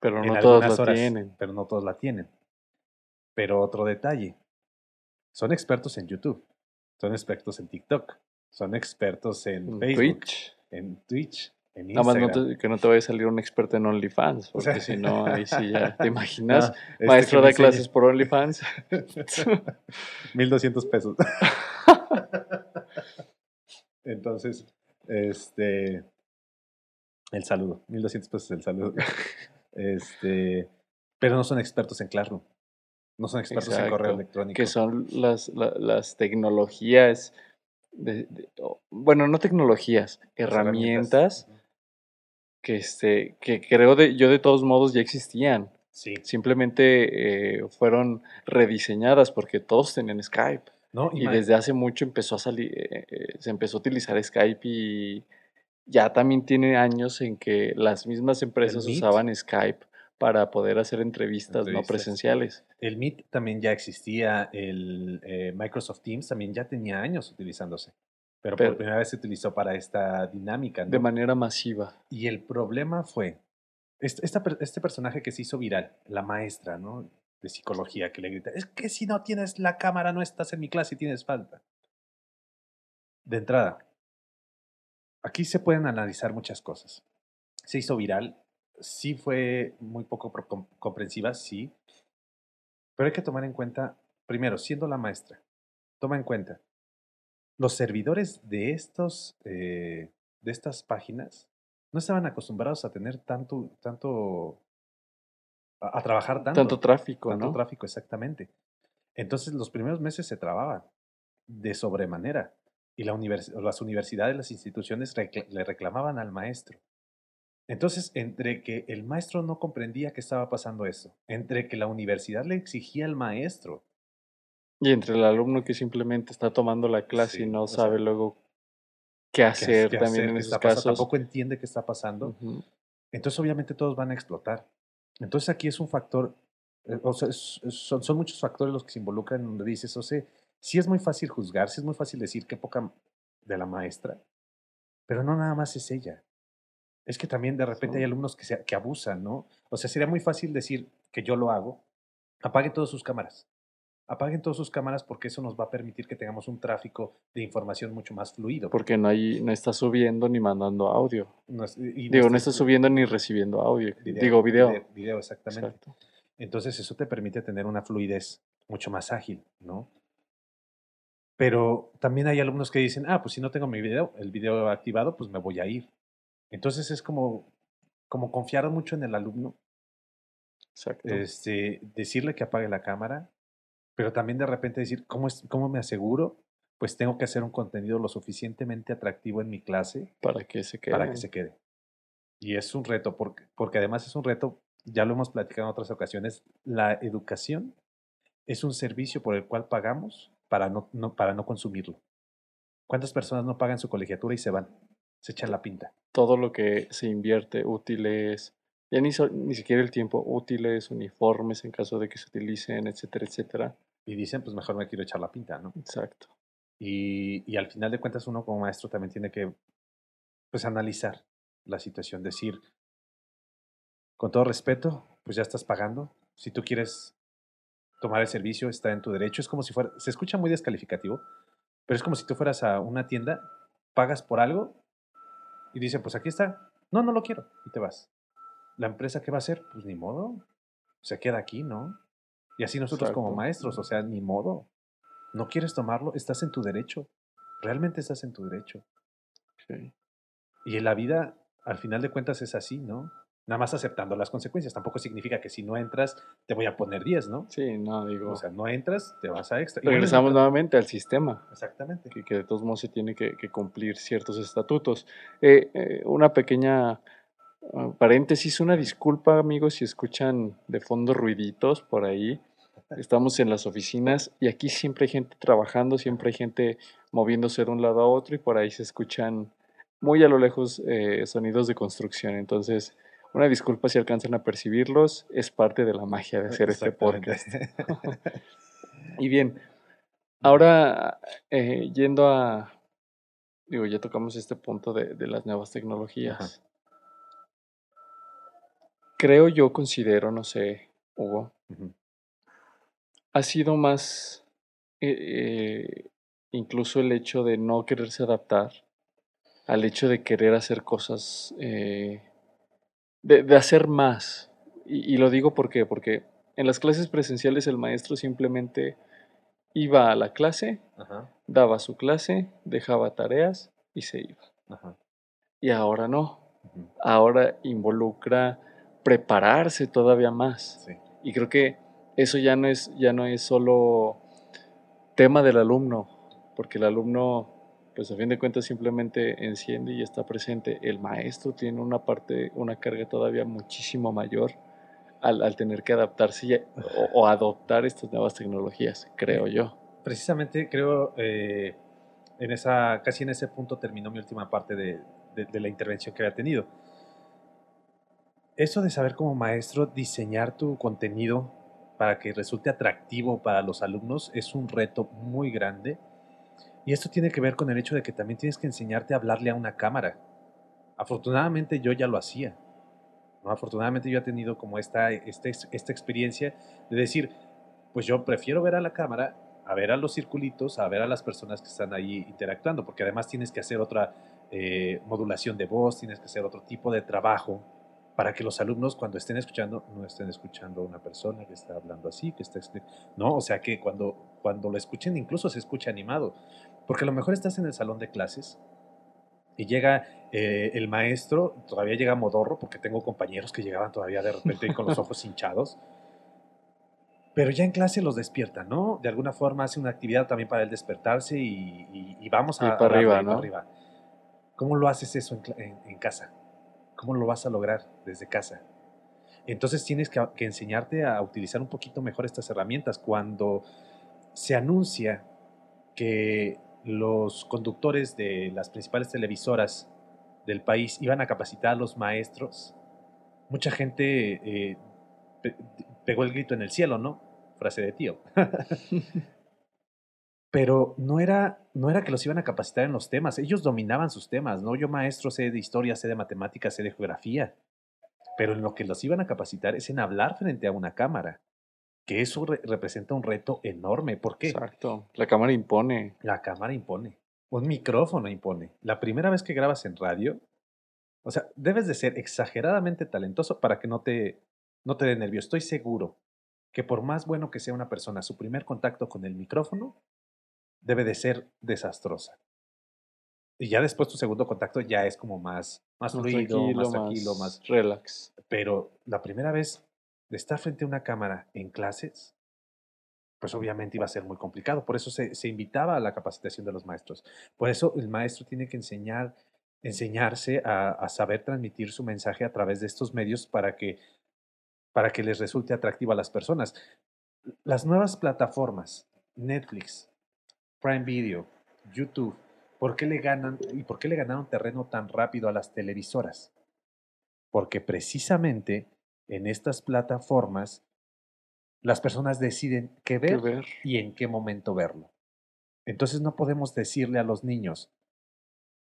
Pero no todos horas, tienen. pero no todos la tienen. Pero otro detalle, son expertos en YouTube, son expertos en TikTok, son expertos en En Facebook, Twitch. En Twitch, en Nada más no Instagram. te- que no te vaya a salir un experto en OnlyFans, O sea, porque si no, ahí sí ya *laughs* te imaginas. No, este Maestro da enseñe. clases por OnlyFans. *laughs* 1200 pesos. *laughs* Entonces, este. El saludo. 1200 pesos el saludo. Este. Pero no son expertos en Classroom. No son expertos en correo electrónico. que son las, la- las tecnologías, de- de- o- bueno, no tecnologías, herramientas que, este, que creo de, yo de todos modos ya existían. Sí. Simplemente eh, fueron rediseñadas porque todos tenían Skype. No, Y desde hace mucho empezó a salir, eh, eh, se empezó a utilizar Skype y ya también tiene años en que las mismas empresas usaban Skype para poder hacer entrevistas no presenciales. el Meet también ya existía. El eh, Microsoft Teams también ya tenía años utilizándose. Pero, Pero- por primera vez se utilizó para esta dinámica. De ¿no? manera masiva. Y el problema fue, este, esta este personaje que se hizo viral, la maestra, ¿no? De psicología, que le grita, es que si no tienes la cámara no estás en mi clase y tienes falta. De entrada, aquí se pueden analizar muchas cosas. Se hizo viral, sí fue muy poco comprensiva, sí, pero hay que tomar en cuenta, primero, siendo la maestra, toma en cuenta, los servidores de, estos, eh, de estas páginas no estaban acostumbrados a tener tanto, tanto, a, a trabajar tanto. Tanto tráfico, tanto ¿no? tráfico, exactamente. Entonces los primeros meses se trababan de sobremanera y la univers- las universidades, las instituciones le reclamaban al maestro. Entonces, entre que el maestro no comprendía que estaba pasando eso, entre que la universidad le exigía al maestro, Y entre el alumno que simplemente está tomando la clase Sí, y no sea, sabe luego qué hacer qué también hacer, en esos pasando, casos. tampoco entiende qué está pasando, entonces obviamente todos van a explotar. Entonces aquí es un factor, eh, o sea, son, son muchos factores los que se involucran donde dices, o sea, sí es muy fácil juzgar, sí es muy fácil decir qué poca de la maestra, pero no nada más es ella. Es que también de repente hay alumnos que, se- que abusan, ¿no? O sea, sería muy fácil decir que yo lo hago, apaguen todas sus cámaras. Apaguen todas sus cámaras porque eso nos va a permitir que tengamos un tráfico de información mucho más fluido. Porque no, hay, no está subiendo ni mandando audio. No es- y Digo, no está subiendo ni recibiendo audio. video, Digo, video. Video, video, exactamente. Exacto. Entonces eso te permite tener una fluidez mucho más ágil, ¿no? Pero también hay alumnos que dicen, ah, pues si no tengo mi video, el video activado, pues me voy a ir. Entonces es como, como confiar mucho en el alumno, Exacto. este, decirle que apague la cámara, pero también de repente decir, ¿cómo, es, ¿cómo me aseguro? Pues tengo que hacer un contenido lo suficientemente atractivo en mi clase para que se quede. para que se quede. Y es un reto, porque, porque además es un reto ya lo hemos platicado en otras ocasiones, la educación es un servicio por el cual pagamos para no, para no consumirlo. ¿Cuántas personas no pagan su colegiatura y se van? Se echan la pinta. Todo lo que se invierte, útiles, ya ni, ni siquiera el tiempo, útiles, uniformes en caso de que se utilicen, etcétera, etcétera. Y dicen, pues mejor me quiero echar la pinta, ¿no? Exacto. Y, y al final de cuentas uno como maestro también tiene que, pues, analizar la situación, decir, con todo respeto, pues ya estás pagando. Si tú quieres tomar el servicio, está en tu derecho. Es como si fuera, se escucha muy descalificativo, pero es como si tú fueras a una tienda, pagas por algo y dicen, pues aquí está. No, no lo quiero. Y te vas. ¿La empresa qué va a hacer? Pues ni modo. Se queda aquí, ¿no? Y así nosotros como maestros, o sea, ni modo. No quieres tomarlo, estás en tu derecho. Realmente estás en tu derecho. Y en la vida, al final de cuentas, es así, ¿no? Nada más aceptando las consecuencias. Tampoco significa que si no entras te voy a poner 10, ¿no? Sí, no, digo. O sea, no entras, te vas a extra. Regresamos nuevamente al sistema. Exactamente. Que, que, de todos modos se tiene que, cumplir ciertos estatutos. Eh, eh, una pequeña ah, paréntesis, una disculpa, amigos, si escuchan de fondo ruiditos por ahí. Estamos en las oficinas y aquí siempre hay gente trabajando, siempre hay gente moviéndose de un lado a otro y por ahí se escuchan muy a lo lejos eh, sonidos de construcción. Entonces, una disculpa si alcanzan a percibirlos, es parte de la magia de hacer este podcast. *laughs* y bien, ahora eh, yendo a, digo, ya tocamos este punto de, las nuevas tecnologías. Creo yo, considero, no sé, Hugo, ha sido más eh, eh, incluso el hecho de no quererse adaptar al hecho de querer hacer cosas de, hacer más. Y, lo digo porque, porque en las clases presenciales el maestro simplemente iba a la clase, daba su clase, dejaba tareas y se iba. Y ahora no. Ahora involucra prepararse todavía más. Y creo que eso ya no es, ya no es solo tema del alumno, porque el alumno pues a fin de cuentas simplemente enciende y está presente. El maestro tiene una parte, una carga todavía muchísimo mayor al, tener que adaptarse o, adoptar estas nuevas tecnologías, creo yo. Precisamente creo, eh, en esa, casi en ese punto terminó mi última parte de, de la intervención que había tenido. Eso de saber como maestro diseñar tu contenido para que resulte atractivo para los alumnos es un reto muy grande y esto tiene que ver con el hecho de que también tienes que enseñarte a hablarle a una cámara. Afortunadamente yo ya lo hacía. ¿no? Afortunadamente yo he tenido como esta, esta, esta experiencia de decir, pues yo prefiero ver a la cámara, a ver a los circulitos, a ver a las personas que están ahí interactuando, porque además tienes que hacer otra eh, modulación de voz, tienes que hacer otro tipo de trabajo para que los alumnos cuando estén escuchando no estén escuchando a una persona que está hablando así, que está no, o sea que cuando cuando lo escuchen incluso se escucha animado, porque a lo mejor estás en el salón de clases y llega eh, el maestro, todavía llega modorro, porque tengo compañeros que llegaban todavía de repente con los *laughs* ojos hinchados, pero ya en clase los despierta, ¿no? De alguna forma hace una actividad también para él despertarse y, vamos a, para, arriba, ¿no? arriba. ¿Cómo lo haces eso en casa? ¿Cómo lo vas a lograr desde casa? Entonces tienes que, enseñarte a utilizar un poquito mejor estas herramientas. Cuando se anuncia que los conductores de las principales televisoras del país iban a capacitar a los maestros, mucha gente eh, pegó el grito en el cielo, ¿no? Frase de tío. *laughs* pero no era, no era que los iban a capacitar en los temas, ellos dominaban sus temas, ¿no? Yo maestro sé de historia, sé de matemáticas, sé de geografía, pero en lo que los iban a capacitar es en hablar frente a una cámara, que eso representa un reto enorme. ¿Por qué? Exacto, la cámara impone. La cámara impone, un micrófono impone. La primera vez que grabas en radio, o sea, debes de ser exageradamente talentoso para que no te, no te dé nervio. Estoy seguro que por más bueno que sea una persona, su primer contacto con el micrófono debe de ser desastrosa. Y ya después tu segundo contacto ya es como más, más, fluido, más tranquilo, más, relax. Pero la primera vez de estar frente a una cámara en clases, pues obviamente iba a ser muy complicado. Por eso se, se invitaba a la capacitación de los maestros. Por eso el maestro tiene que enseñar, enseñarse a, a saber transmitir su mensaje a través de estos medios para que para que les resulte atractivo a las personas. Las nuevas plataformas, Netflix, Prime Video, YouTube, ¿por qué le ganan y por qué le ganaron terreno tan rápido a las televisoras? Porque precisamente en estas plataformas las personas deciden qué ver, ¿Qué ver? y en qué momento verlo. Entonces no podemos decirle a los niños,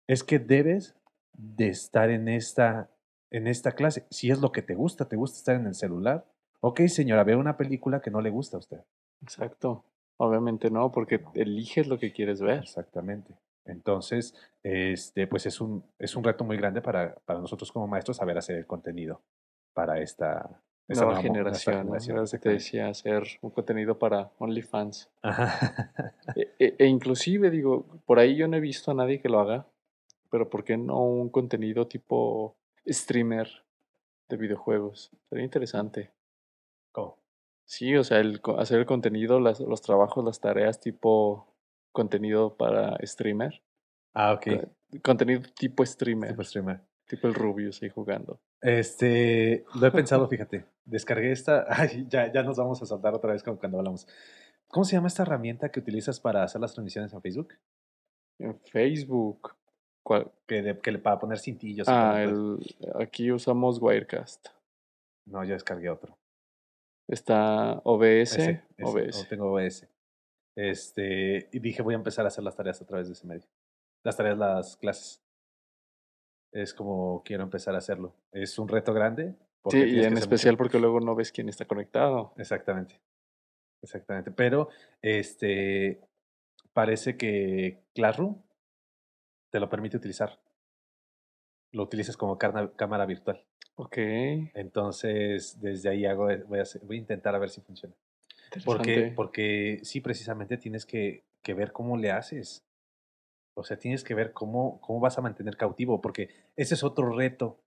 es que debes de estar en esta, en esta clase. Si es lo que te gusta, te gusta estar en el celular. Ok, señora, ve una película que no le gusta a usted. Exacto. Obviamente no, porque eliges lo que quieres ver. Exactamente. Entonces, este, pues es un, es un reto muy grande para, para nosotros como maestros saber hacer el contenido para esta, esta Nueva nueva generación, que te decía, hacer un contenido para OnlyFans. *laughs* E, e- e inclusive, digo, por ahí yo no he visto a nadie que lo haga, pero ¿por qué no un contenido tipo streamer de videojuegos? Sería interesante. ¿Cómo? Sí, o sea, el, hacer el contenido, las- los trabajos, las tareas tipo contenido para streamer. Ah, ok. Co- Contenido tipo streamer, Tipo streamer. Tipo el Rubius ahí jugando. Este, lo he pensado, *laughs* fíjate. Descargué esta. *laughs* Ay, ya, ya nos vamos a saltar otra vez como cuando hablamos. ¿Cómo se llama esta herramienta que utilizas para hacer las transmisiones en Facebook? En Facebook. ¿Cuál? Que, de- que le- para poner cintillos. Ah, todo. el, aquí usamos Wirecast. No, yo descargué otro. Está OBS. Ese, ese, OBS. o tengo OBS. Este, y dije, voy a empezar a hacer las tareas a través de ese medio. Las tareas, las clases. Es como quiero empezar a hacerlo. Es un reto grande. Sí, y en mucho- especial porque luego no ves quién está conectado. Exactamente. Exactamente. Pero, este, parece que Classroom te lo permite utilizar. Lo utilizas como cámara virtual. Ok. Entonces, desde ahí hago, voy a, hacer- voy a intentar a ver si funciona. Porque, porque sí, precisamente tienes que, que ver cómo le haces. O sea, tienes que ver cómo, cómo vas a mantener cautivo, porque ese es otro reto.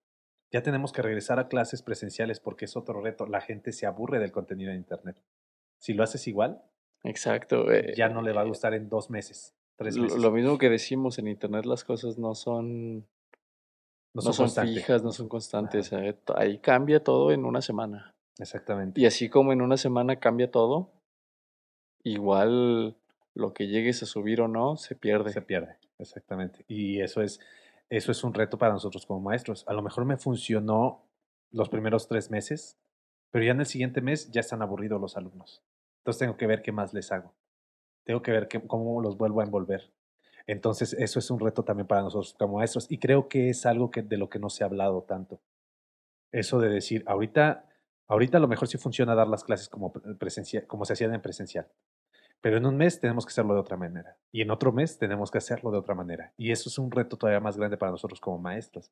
Ya tenemos que regresar a clases presenciales porque es otro reto. La gente se aburre del contenido de Internet. Si lo haces igual, Exacto. eh, ya no le va a eh, gustar en dos meses, tres meses. lo mismo que decimos en internet, las cosas no son, no no son fijas, no son constantes. eh, Ahí cambia todo en una semana. Exactamente. Y así como en una semana cambia todo, igual lo que llegues a subir o no se pierde. Se pierde, exactamente. Y eso es, eso es un reto para nosotros como maestros. A lo mejor me funcionó los primeros tres meses, pero ya en el siguiente mes ya están aburridos los alumnos. Entonces tengo que ver qué más les hago. Tengo que ver cómo los vuelvo a envolver. Entonces eso es un reto también para nosotros como maestros y creo que es algo que, de lo que no se ha hablado tanto. Eso de decir, ahorita, ahorita a lo mejor sí funciona dar las clases como pre- presencial, como se hacían en presencial. Pero en un mes tenemos que hacerlo de otra manera. Y en otro mes tenemos que hacerlo de otra manera. Y eso es un reto todavía más grande para nosotros como maestros.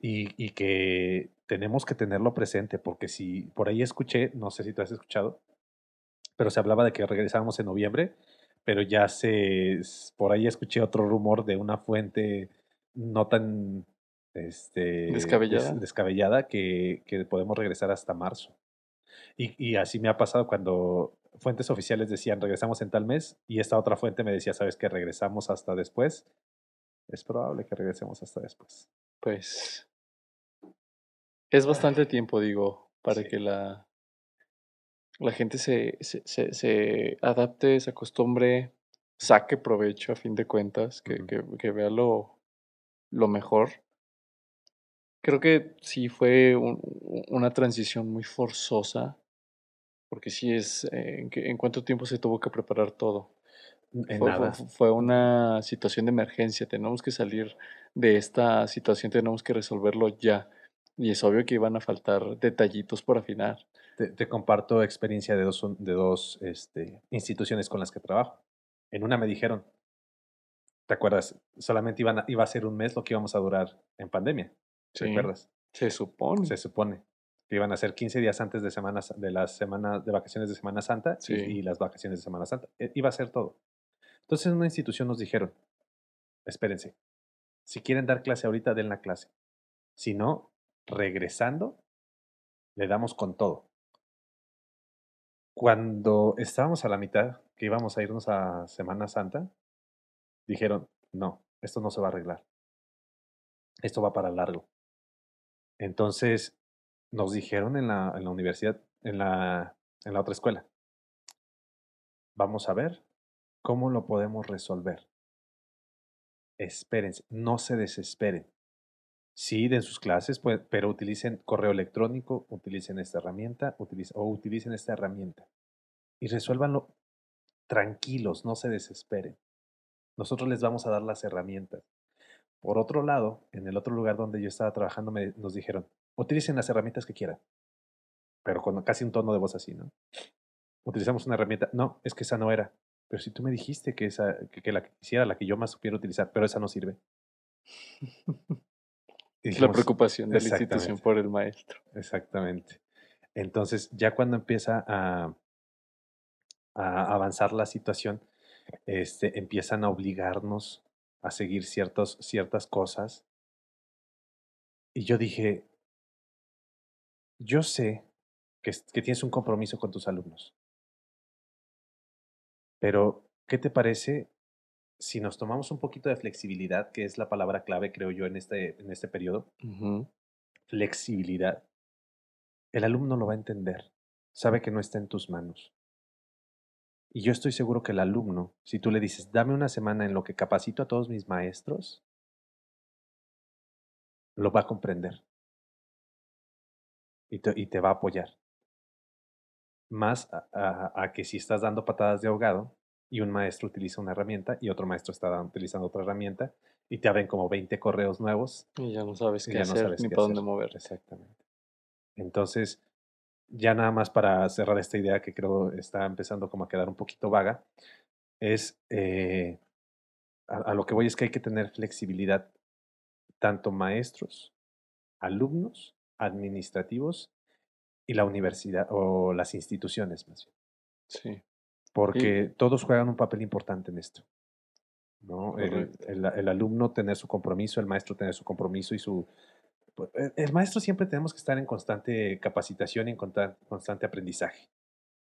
Y, y que tenemos que tenerlo presente, porque si por ahí escuché, no sé si tú has escuchado, pero se hablaba de que regresábamos en noviembre, pero ya se, por ahí escuché otro rumor de una fuente no tan este, des- Descabellada. descabellada que, que podemos regresar hasta marzo. Y, y así me ha pasado cuando fuentes oficiales decían regresamos en tal mes y esta otra fuente me decía, sabes que regresamos hasta después. Es probable que regresemos hasta después. Pues es bastante tiempo, digo, para Sí. que la, la gente se, se, se, se adapte, se acostumbre, saque provecho a fin de cuentas, que, que, que vea lo, lo mejor. Creo que sí fue un- una transición muy forzosa, porque sí es eh, en, cuánto tiempo se tuvo que preparar todo. En Fue, fue- nada. fue una situación de emergencia, tenemos que salir de esta situación, tenemos que resolverlo ya. Y es obvio que iban a faltar detallitos por afinar. Te, te comparto experiencia de dos, de dos este, instituciones con las que trabajo. En una me dijeron, ¿te acuerdas? Solamente iban a- iba a ser un mes lo que íbamos a durar en pandemia. Se supone. Se supone que iban a ser 15 días antes de, semana, Sa- de las semanas de vacaciones de Semana Santa y- Sí. y, las vacaciones de Semana Santa. Eh, Iba a ser todo. Entonces en una institución nos dijeron, espérense, si quieren dar clase ahorita, den la clase. Si no, regresando, le damos con todo. Cuando estábamos a la mitad, que íbamos a irnos a Semana Santa, dijeron, no, esto no se va a arreglar. Esto va para largo. Entonces, nos dijeron en la, universidad, en la, otra escuela, vamos a ver cómo lo podemos resolver. Espérense, no se desesperen. Sí, den sus clases, pues, pero utilicen correo electrónico, utilicen esta herramienta, o utilicen esta herramienta. Y resuélvanlo tranquilos, no se desesperen. Nosotros les vamos a dar las herramientas. Por otro lado, en el otro lugar donde yo estaba trabajando, me, nos dijeron, utilicen las herramientas que quieran, pero con casi un tono de voz así, ¿no? Utilizamos una herramienta, no, es que esa no era, pero si tú me dijiste que, esa, que, la que quisiera, la que yo más supiera utilizar, pero esa no sirve. *laughs* la preocupación de la institución por el maestro. Exactamente. Entonces, ya cuando empieza a, a avanzar la situación, este, empiezan a obligarnos a seguir ciertos, ciertas cosas. Y yo dije, yo sé que, que tienes un compromiso con tus alumnos, pero ¿qué te parece si nos tomamos un poquito de flexibilidad, que es la palabra clave, creo yo, en este, en este periodo? Flexibilidad. El alumno lo va a entender, sabe que no está en tus manos. Y yo estoy seguro que el alumno, si tú le dices, dame una semana en lo que capacito a todos mis maestros, lo va a comprender y te, va a apoyar. Más a, que si estás dando patadas de ahogado y un maestro utiliza una herramienta y otro maestro está utilizando otra herramienta y te abren como 20 correos nuevos. Y ya no sabes qué hacer ni para dónde mover. Exactamente. Entonces, ya nada más para cerrar esta idea que creo está empezando como a quedar un poquito vaga, es eh, a, lo que voy es que hay que tener flexibilidad, tanto maestros, alumnos, administrativos y la universidad o las instituciones más bien. Sí. Porque todos juegan un papel importante en esto. ¿no? El, el, alumno tener su compromiso, el maestro tener su compromiso y su, el maestro siempre tenemos que estar en constante capacitación y en constante aprendizaje,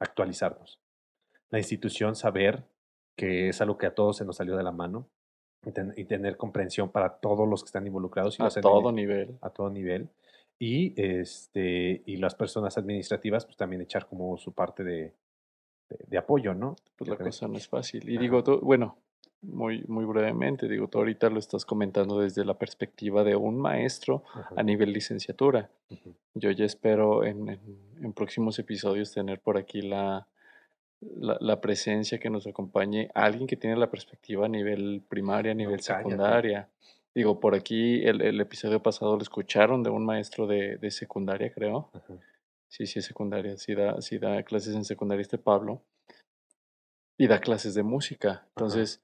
actualizarnos. La institución saber que es algo que a todos se nos salió de la mano y, tener comprensión para todos los que están involucrados. Y a todo nivel. A todo nivel. Y, este, y las personas administrativas, pues también echar como su parte de, de, apoyo, ¿no? Pues la cosa no es fácil. Y digo, bueno, muy, muy brevemente, digo, tú ahorita lo estás comentando desde la perspectiva de un maestro a nivel licenciatura. Yo ya espero en, en, próximos episodios tener por aquí la, la, presencia que nos acompañe alguien que tiene la perspectiva a nivel primaria, a nivel secundaria. Digo, por aquí el, el, episodio pasado lo escucharon de un maestro de, de secundaria, creo. Sí, sí, es secundaria, sí da, sí da clases en secundaria este Pablo. Y da clases de música. Entonces,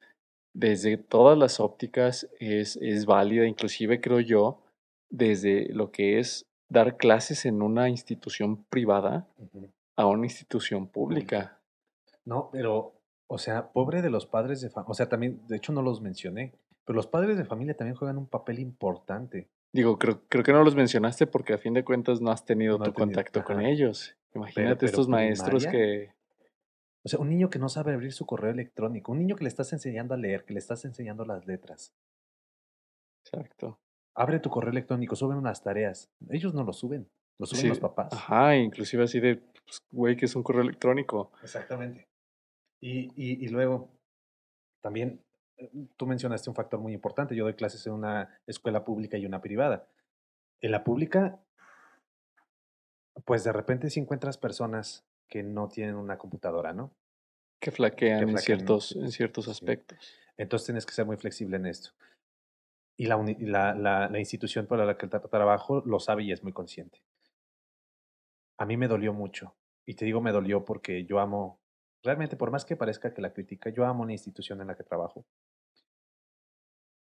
desde todas las ópticas es, es válida, inclusive creo yo, desde lo que es dar clases en una institución privada a una institución pública. No, pero, o sea, pobre de los padres de familia, o sea, también, de hecho no los mencioné, pero los padres de familia también juegan un papel importante. Digo, creo, creo que no los mencionaste porque a fin de cuentas no has tenido tu contacto con ellos. Imagínate estos maestros que o sea, un niño que no sabe abrir su correo electrónico, un niño que le estás enseñando a leer, que le estás enseñando las letras. Exacto. Abre tu correo electrónico, suben unas tareas. Ellos no lo suben, lo suben los papás. Ajá, inclusive así de, pues, güey, que es un correo electrónico. Exactamente. Y, y, y luego, también, eh, tú mencionaste un factor muy importante. Yo doy clases en una escuela pública y una privada. En la pública, pues de repente si encuentras personas que no tienen una computadora, ¿no? Que flaquean, en, ciertos, en ciertos aspectos. Entonces tienes que ser muy flexible en esto. Y la, la, la, institución para la que trabajo lo sabe y es muy consciente. A mí me dolió mucho. Y te digo me dolió porque yo amo, realmente por más que parezca que la critica, yo amo una institución en la que trabajo.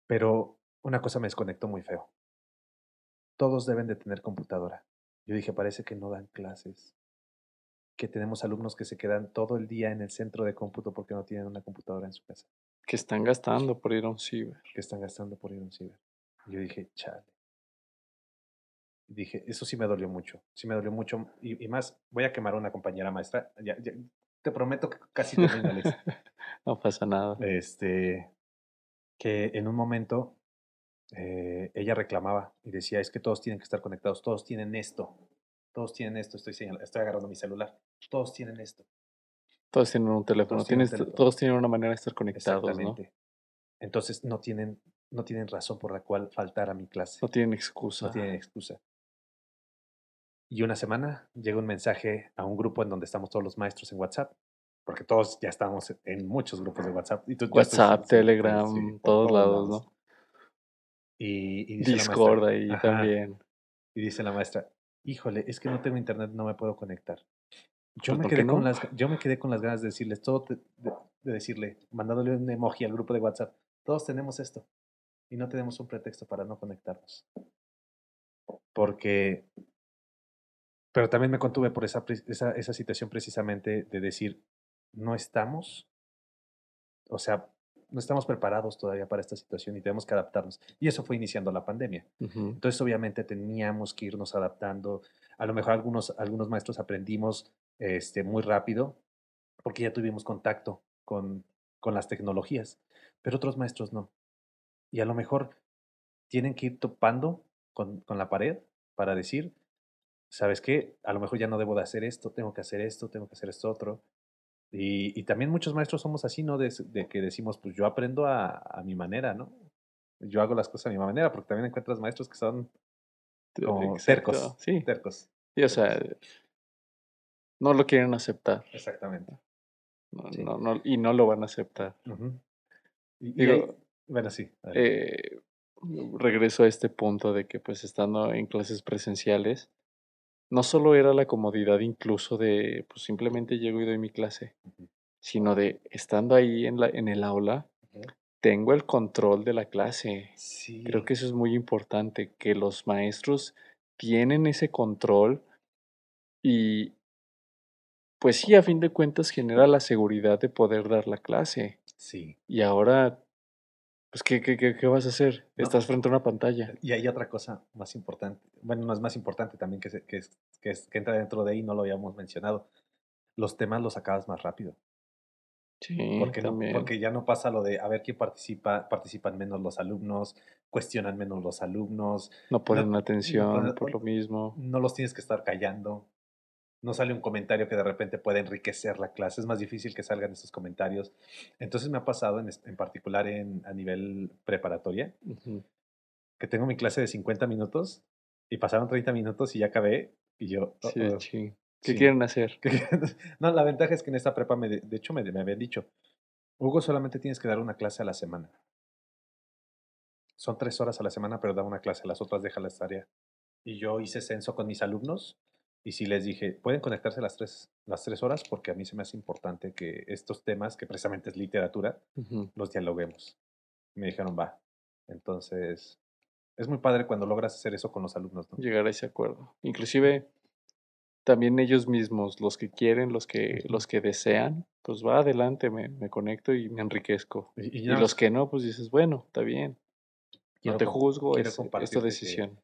Pero una cosa me desconectó muy feo. Todos deben de tener computadora. Yo dije, parece que no dan clases que tenemos alumnos que se quedan todo el día en el centro de cómputo porque no tienen una computadora en su casa. Que están gastando por ir a un ciber. Que están gastando por ir a un ciber. yo dije, chale. Dije, eso sí me dolió mucho. Sí me dolió mucho. Y, más, voy a quemar a una compañera maestra. Ya, te prometo que casi termino *laughs* no pasa nada. Este, que en un momento eh, ella reclamaba y decía, es que todos tienen que estar conectados, todos tienen esto Todos tienen esto, estoy, agarrando mi celular. Todos tienen esto. Todos tienen un teléfono, Todos tienen teléfono. todos tienen una manera de estar conectados, ¿no? Exactamente. Entonces no tienen, no tienen razón por la cual faltar a mi clase. No tienen excusa. No tienen excusa. Y una semana llega un mensaje a un grupo en donde estamos todos los maestros en WhatsApp, porque todos ya estamos en muchos grupos de WhatsApp. Y tú ya estás- WhatsApp, Telegram, sí, todos lados, ¿no? Y, y dice la Discord maestra- ahí Ajá. también. Y dice la maestra, híjole, es que no tengo internet, no me puedo conectar. Yo Pues, me, ¿por quedé con las, yo me quedé con las ganas de decirles todo, te- de, de decirle, mandándole un emoji al grupo de WhatsApp, todos tenemos esto y no tenemos un pretexto para no conectarnos. Porque, pero también me contuve por esa, esa, esa situación precisamente de decir, no estamos, o sea, no estamos preparados todavía para esta situación y tenemos que adaptarnos. Y eso fue iniciando la pandemia. Ujú. Entonces, obviamente, teníamos que irnos adaptando. A lo mejor algunos, algunos maestros aprendimos este, muy rápido porque ya tuvimos contacto con, con las tecnologías, pero otros maestros no. Y a lo mejor tienen que ir topando con, con la pared para decir, ¿sabes qué? A lo mejor ya no debo de hacer esto, tengo que hacer esto, tengo que hacer esto otro. Y, y también muchos maestros somos así, ¿no? De, de que decimos, pues yo aprendo a, a mi manera, ¿no? Yo hago las cosas a mi manera, porque también encuentras maestros que son como Exacto, tercos. Sí, Tercos. sí, o sea, no lo quieren aceptar. Exactamente. no- Sí. no- no- y no lo van a aceptar. Y- y Digo, ahí- bueno, sí. eh, regreso a este punto de que pues estando en clases presenciales, no solo era la comodidad incluso de pues simplemente llego y doy mi clase, sino de estando ahí en la, en el aula, tengo el control de la clase. Sí. Creo que eso es muy importante, que los maestros tienen ese control y pues sí, a fin de cuentas genera la seguridad de poder dar la clase. Sí. Y ahora, pues, ¿qué, qué, qué, qué vas a hacer? No. Estás frente a una pantalla. Y hay otra cosa más importante. Bueno, no es más importante también que, se- que, es- que, es- que entra dentro de ahí, no lo habíamos mencionado. Los temas los acabas más rápido. Sí, Porque, no- porque ya no pasa lo de a ver quién participa, participan menos los alumnos, cuestionan menos los alumnos, no ponen no atención por lo mismo. no los tienes que estar callando. No sale un comentario que de repente pueda enriquecer la clase. Es más difícil que salgan esos comentarios. Entonces me ha pasado en, en particular en, a nivel preparatoria que tengo mi clase de 50 minutos y pasaron 30 minutos y ya acabé. Y yo, Sí, "Uh-oh". ching. ¿Qué Sí. *laughs* quieren hacer? no, la ventaja es que en esta prepa, me, de de hecho, me, me habían dicho, Hugo, solamente tienes que dar una clase a la semana. Son tres horas a la semana, pero da una clase, las otras deja la tarea. Y yo hice censo con mis alumnos y sí les dije, pueden conectarse las tres, las tres horas porque a mí se me hace importante que estos temas, que precisamente es literatura, los dialoguemos. Me dijeron, va. Entonces, es muy padre cuando logras hacer eso con los alumnos, ¿no? Llegar a ese acuerdo. Inclusive, también ellos mismos, los que quieren, los que, los que desean, pues va adelante, me, me conecto y me enriquezco. Y, y Y nada los que no, pues dices, bueno, está bien. quiero No te juzgo, quiero es, es tu compartirte que- decisión.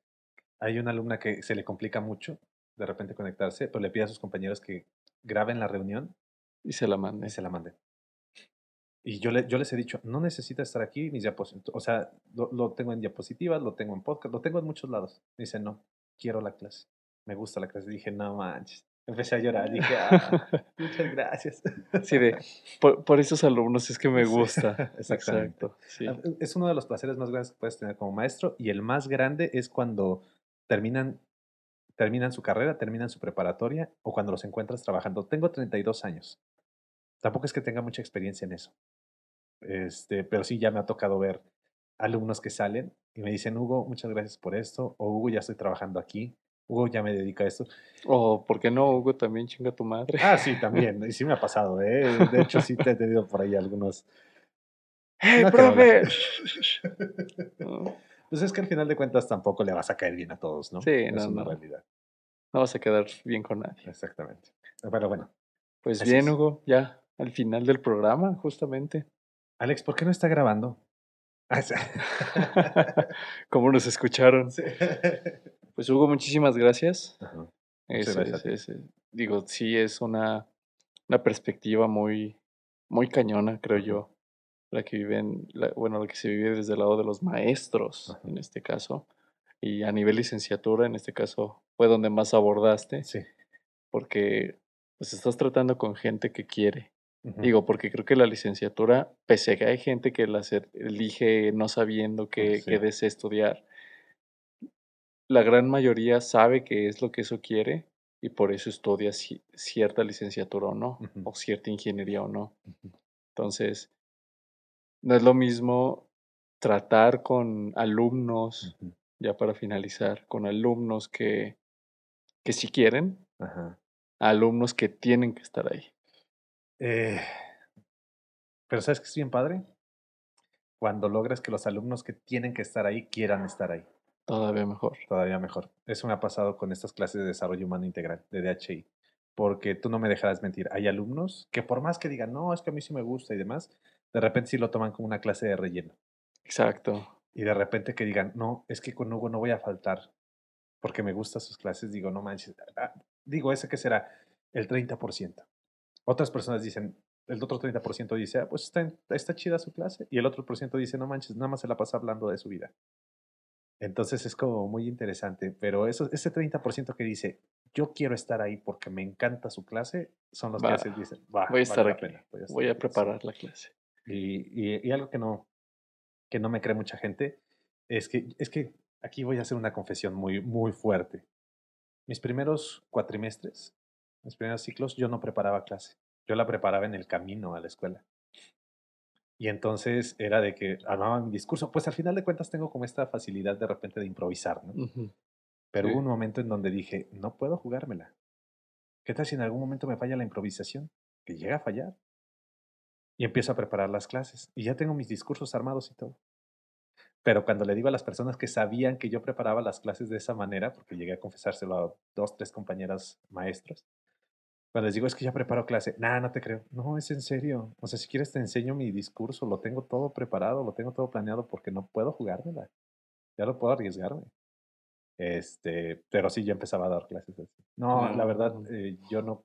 Hay una alumna que se le complica mucho de repente conectarse, pero le pide a sus compañeros que graben la reunión Y se la mande. y se la manden. Y yo, le, yo les he dicho, no necesitas estar aquí, mis diapositivas, o sea, lo, lo tengo en diapositivas, lo tengo en podcast, lo tengo en muchos lados. Me dice, no, quiero la clase, me gusta la clase. Dije, no manches. Empecé a llorar, dije, "Ah, *laughs* muchas gracias. Sí, de, por, por esos alumnos es que me Sí, gusta. *laughs* exactamente. Exacto, sí. Ah, Es uno de los placeres más grandes que puedes tener como maestro y el más grande es cuando terminan, terminan su carrera, terminan su preparatoria o cuando los encuentras trabajando. Tengo 32 años. Tampoco es que tenga mucha experiencia en eso. Este, pero sí ya me ha tocado ver alumnos que salen y me dicen, Hugo, muchas gracias por esto, o Hugo, ya estoy trabajando aquí, Hugo, ya me dedico a esto. O, ¿por qué no, Hugo? También chinga tu madre. Ah, sí, también, y sí me ha pasado, ¿eh? De hecho, sí te he tenido por ahí algunos. *laughs* ¡Hey, No, profe! *laughs* *laughs* Pues es que al final de cuentas tampoco le vas a caer bien a todos, ¿no? Sí, es no, una no. realidad. no vas a quedar bien con nadie. Exactamente. Pero bueno, Pues bien, es. Hugo, ya al final del programa, justamente. Alex, ¿por qué no está grabando? Ah. *laughs* ¿Cómo nos escucharon? Sí. Pues Hugo, muchísimas gracias. Ajá. Es- gracias es- es- digo, sí es una, una perspectiva muy, muy cañona, creo yo, la que viven, la- bueno, la que se vive desde el lado de los maestros, Ajá. en este caso. y a nivel licenciatura, en este caso, fue donde más abordaste, Sí. porque pues estás tratando con gente que quiere. Digo, porque creo que la licenciatura, pese a que hay gente que la hace- elige no sabiendo qué, Sí. qué desea estudiar, la gran mayoría sabe qué es lo que eso quiere y por eso estudia ci- cierta licenciatura o no, o cierta ingeniería o no. Entonces, no es lo mismo tratar con alumnos, ya para finalizar, con alumnos que, que sí quieren, Ajá. a alumnos que tienen que estar ahí. Eh, pero ¿sabes qué es bien padre? Cuando logras que los alumnos que tienen que estar ahí quieran estar ahí. Todavía mejor. Todavía mejor. Eso me ha pasado con estas clases de desarrollo humano integral de DHI. Porque tú no me dejarás mentir. Hay alumnos que por más que digan, no, es que a mí sí me gusta y demás, de repente sí lo toman como una clase de relleno. Exacto. Y de repente que digan, no, es que con Hugo no voy a faltar porque me gustan sus clases. Digo, no manches. ah, Digo, ese que será el 30%. Otras personas dicen, el otro 30% dice, ah, pues está, está chida su clase. Y el otro por ciento dice, no manches, nada más se la pasa hablando de su vida. Entonces es como muy interesante, pero eso, ese 30% que dice, yo quiero estar ahí porque me encanta su clase, son los que Va, dicen, va, Voy a vale estar la aquí. pena, voy a estar Voy a aquí", sí. preparar la clase. Y, y- y algo que no, que no me cree mucha gente es que, es que aquí voy a hacer una confesión muy, muy fuerte. Mis primeros cuatrimestres, mis primeros ciclos, yo no preparaba clase. Yo la preparaba en el camino a la escuela. Y entonces era de que armaba mi discurso. Pues al final de cuentas tengo como esta facilidad de repente de improvisar. Pero Sí. hubo un momento en donde dije, no puedo jugármela. ¿Qué tal si en algún momento me falla la improvisación? Que llega a fallar. Y empiezo a preparar las clases. Y ya tengo mis discursos armados y todo. Pero cuando le digo a las personas que sabían que yo preparaba las clases de esa manera, porque llegué a confesárselo a dos, tres compañeras maestras, cuando les digo es que ya preparo clase, nada, no te creo. No, es en serio. O sea, si quieres te enseño mi discurso, lo tengo todo preparado, lo tengo todo planeado porque no puedo jugármela. Ya no puedo arriesgarme. Este, pero sí, yo empezaba a dar clases así. No, la verdad, eh, yo no.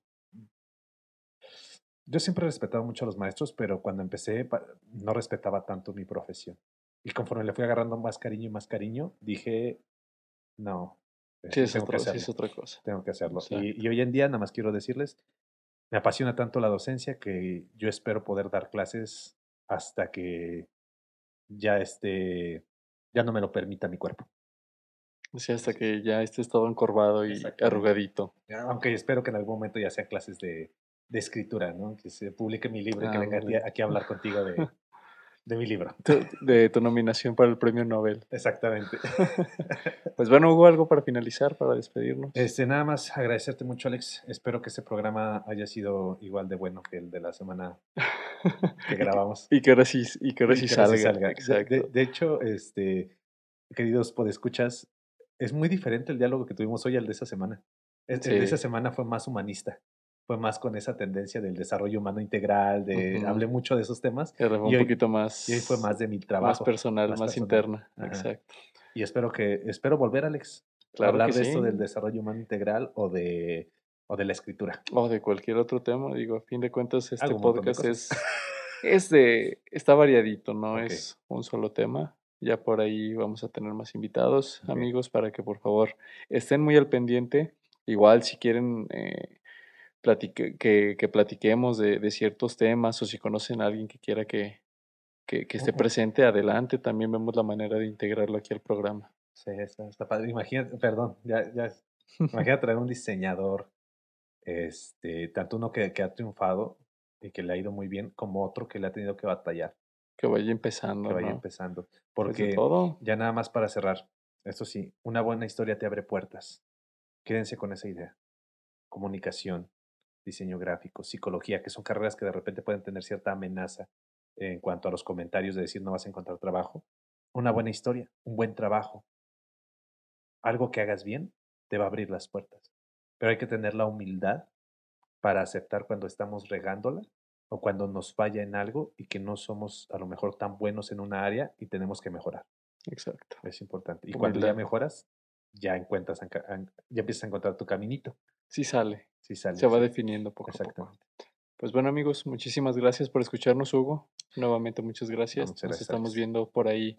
Yo siempre he respetado mucho a los maestros, pero cuando empecé no respetaba tanto mi profesión. Y conforme le fui agarrando más cariño y más cariño, dije, no, Sí, este, es, tengo que otro- sí hacerlo es otra cosa. tengo que hacerlo. Y, y hoy en día, nada más quiero decirles, me apasiona tanto la docencia que yo espero poder dar clases hasta que ya esté, ya no me lo permita mi cuerpo. Sí, hasta que ya estés todo encorvado y arrugadito. Aunque espero que en algún momento ya sean clases de, de escritura, ¿no? Que se publique mi libro y que Ah, venga aquí, a hablar contigo de, *laughs* de mi libro. Tu- De tu nominación para el premio Nobel. Exactamente. *laughs* Pues bueno, hubo algo para finalizar, para despedirnos. Este, nada más agradecerte mucho, Alex. Espero que este programa haya sido igual de bueno que el de la semana que *laughs* grabamos. y que ahora sí, y que ahora Y sí que ahora salga. sí salga. De- Exacto. De, de hecho, este, queridos podescuchas, es muy diferente el diálogo que tuvimos hoy al de esa semana. El, el de esa Sí. semana fue más humanista. Fue más con esa tendencia del desarrollo humano integral, de Ujú. hablé mucho de esos temas un y hoy- poquito más, y hoy fue más de mi más trabajo. personal, más, más personal. interna. Ajá. Exacto. Y espero que espero volver, Alex, a Claro hablar de esto del desarrollo humano integral o de o de la escritura. O de cualquier otro tema. Digo, a fin de cuentas, este podcast es, es de, está variadito, no es un solo tema. Ya por ahí vamos a tener más invitados, amigos, para que por favor estén muy al pendiente. Igual si quieren eh, platique- que, que platiquemos de, de ciertos temas o si conocen a alguien que quiera que, que, que esté presente, adelante. También vemos la manera de integrarlo aquí al programa. Sí, está, está padre. Imagínate, perdón, ya, ya. Imagínate traer un diseñador, este, tanto uno que, que ha triunfado y que le ha ido muy bien, como otro que le ha tenido que batallar, Que vaya empezando, que vaya ¿no? empezando. Pues Porque todo. ya nada más para cerrar, esto sí, una buena historia te abre puertas. Quédense con esa idea. Comunicación, diseño gráfico, psicología, que son carreras que de repente pueden tener cierta amenaza en cuanto a los comentarios de decir no vas a encontrar trabajo. Una buena historia, un buen trabajo, algo que hagas bien, te va a abrir las puertas. Pero hay que tener la humildad para aceptar cuando estamos regándola o cuando nos falla en algo y que no somos a lo mejor tan buenos en una área y tenemos que mejorar. Exacto. Es importante. Y cuando ya mejoras, ya encuentras, ya empiezas a encontrar tu caminito. Sí sale. Sí sale, Se va sí. definiendo poco a poco. Exactamente. Pues bueno amigos, muchísimas gracias por escucharnos, Hugo. Nuevamente muchas gracias. muchas Nos estamos viendo por ahí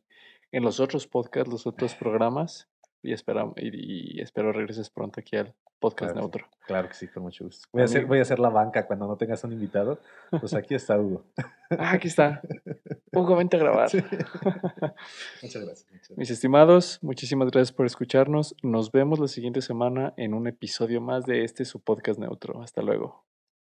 en los otros podcasts, los otros *laughs* programas. y, esperamos, y, espero regreses pronto aquí al podcast neutro. claro que sí, con mucho gusto. Voy a, hacer, voy a hacer la banca cuando no tengas un invitado. Pues aquí está Hugo. Ah, aquí está. Hugo, vente a grabar. *laughs* *laughs* Muchas gracias. Mis estimados, muchísimas gracias por escucharnos. Nos vemos la siguiente semana en un episodio más de este su podcast neutro. Hasta luego.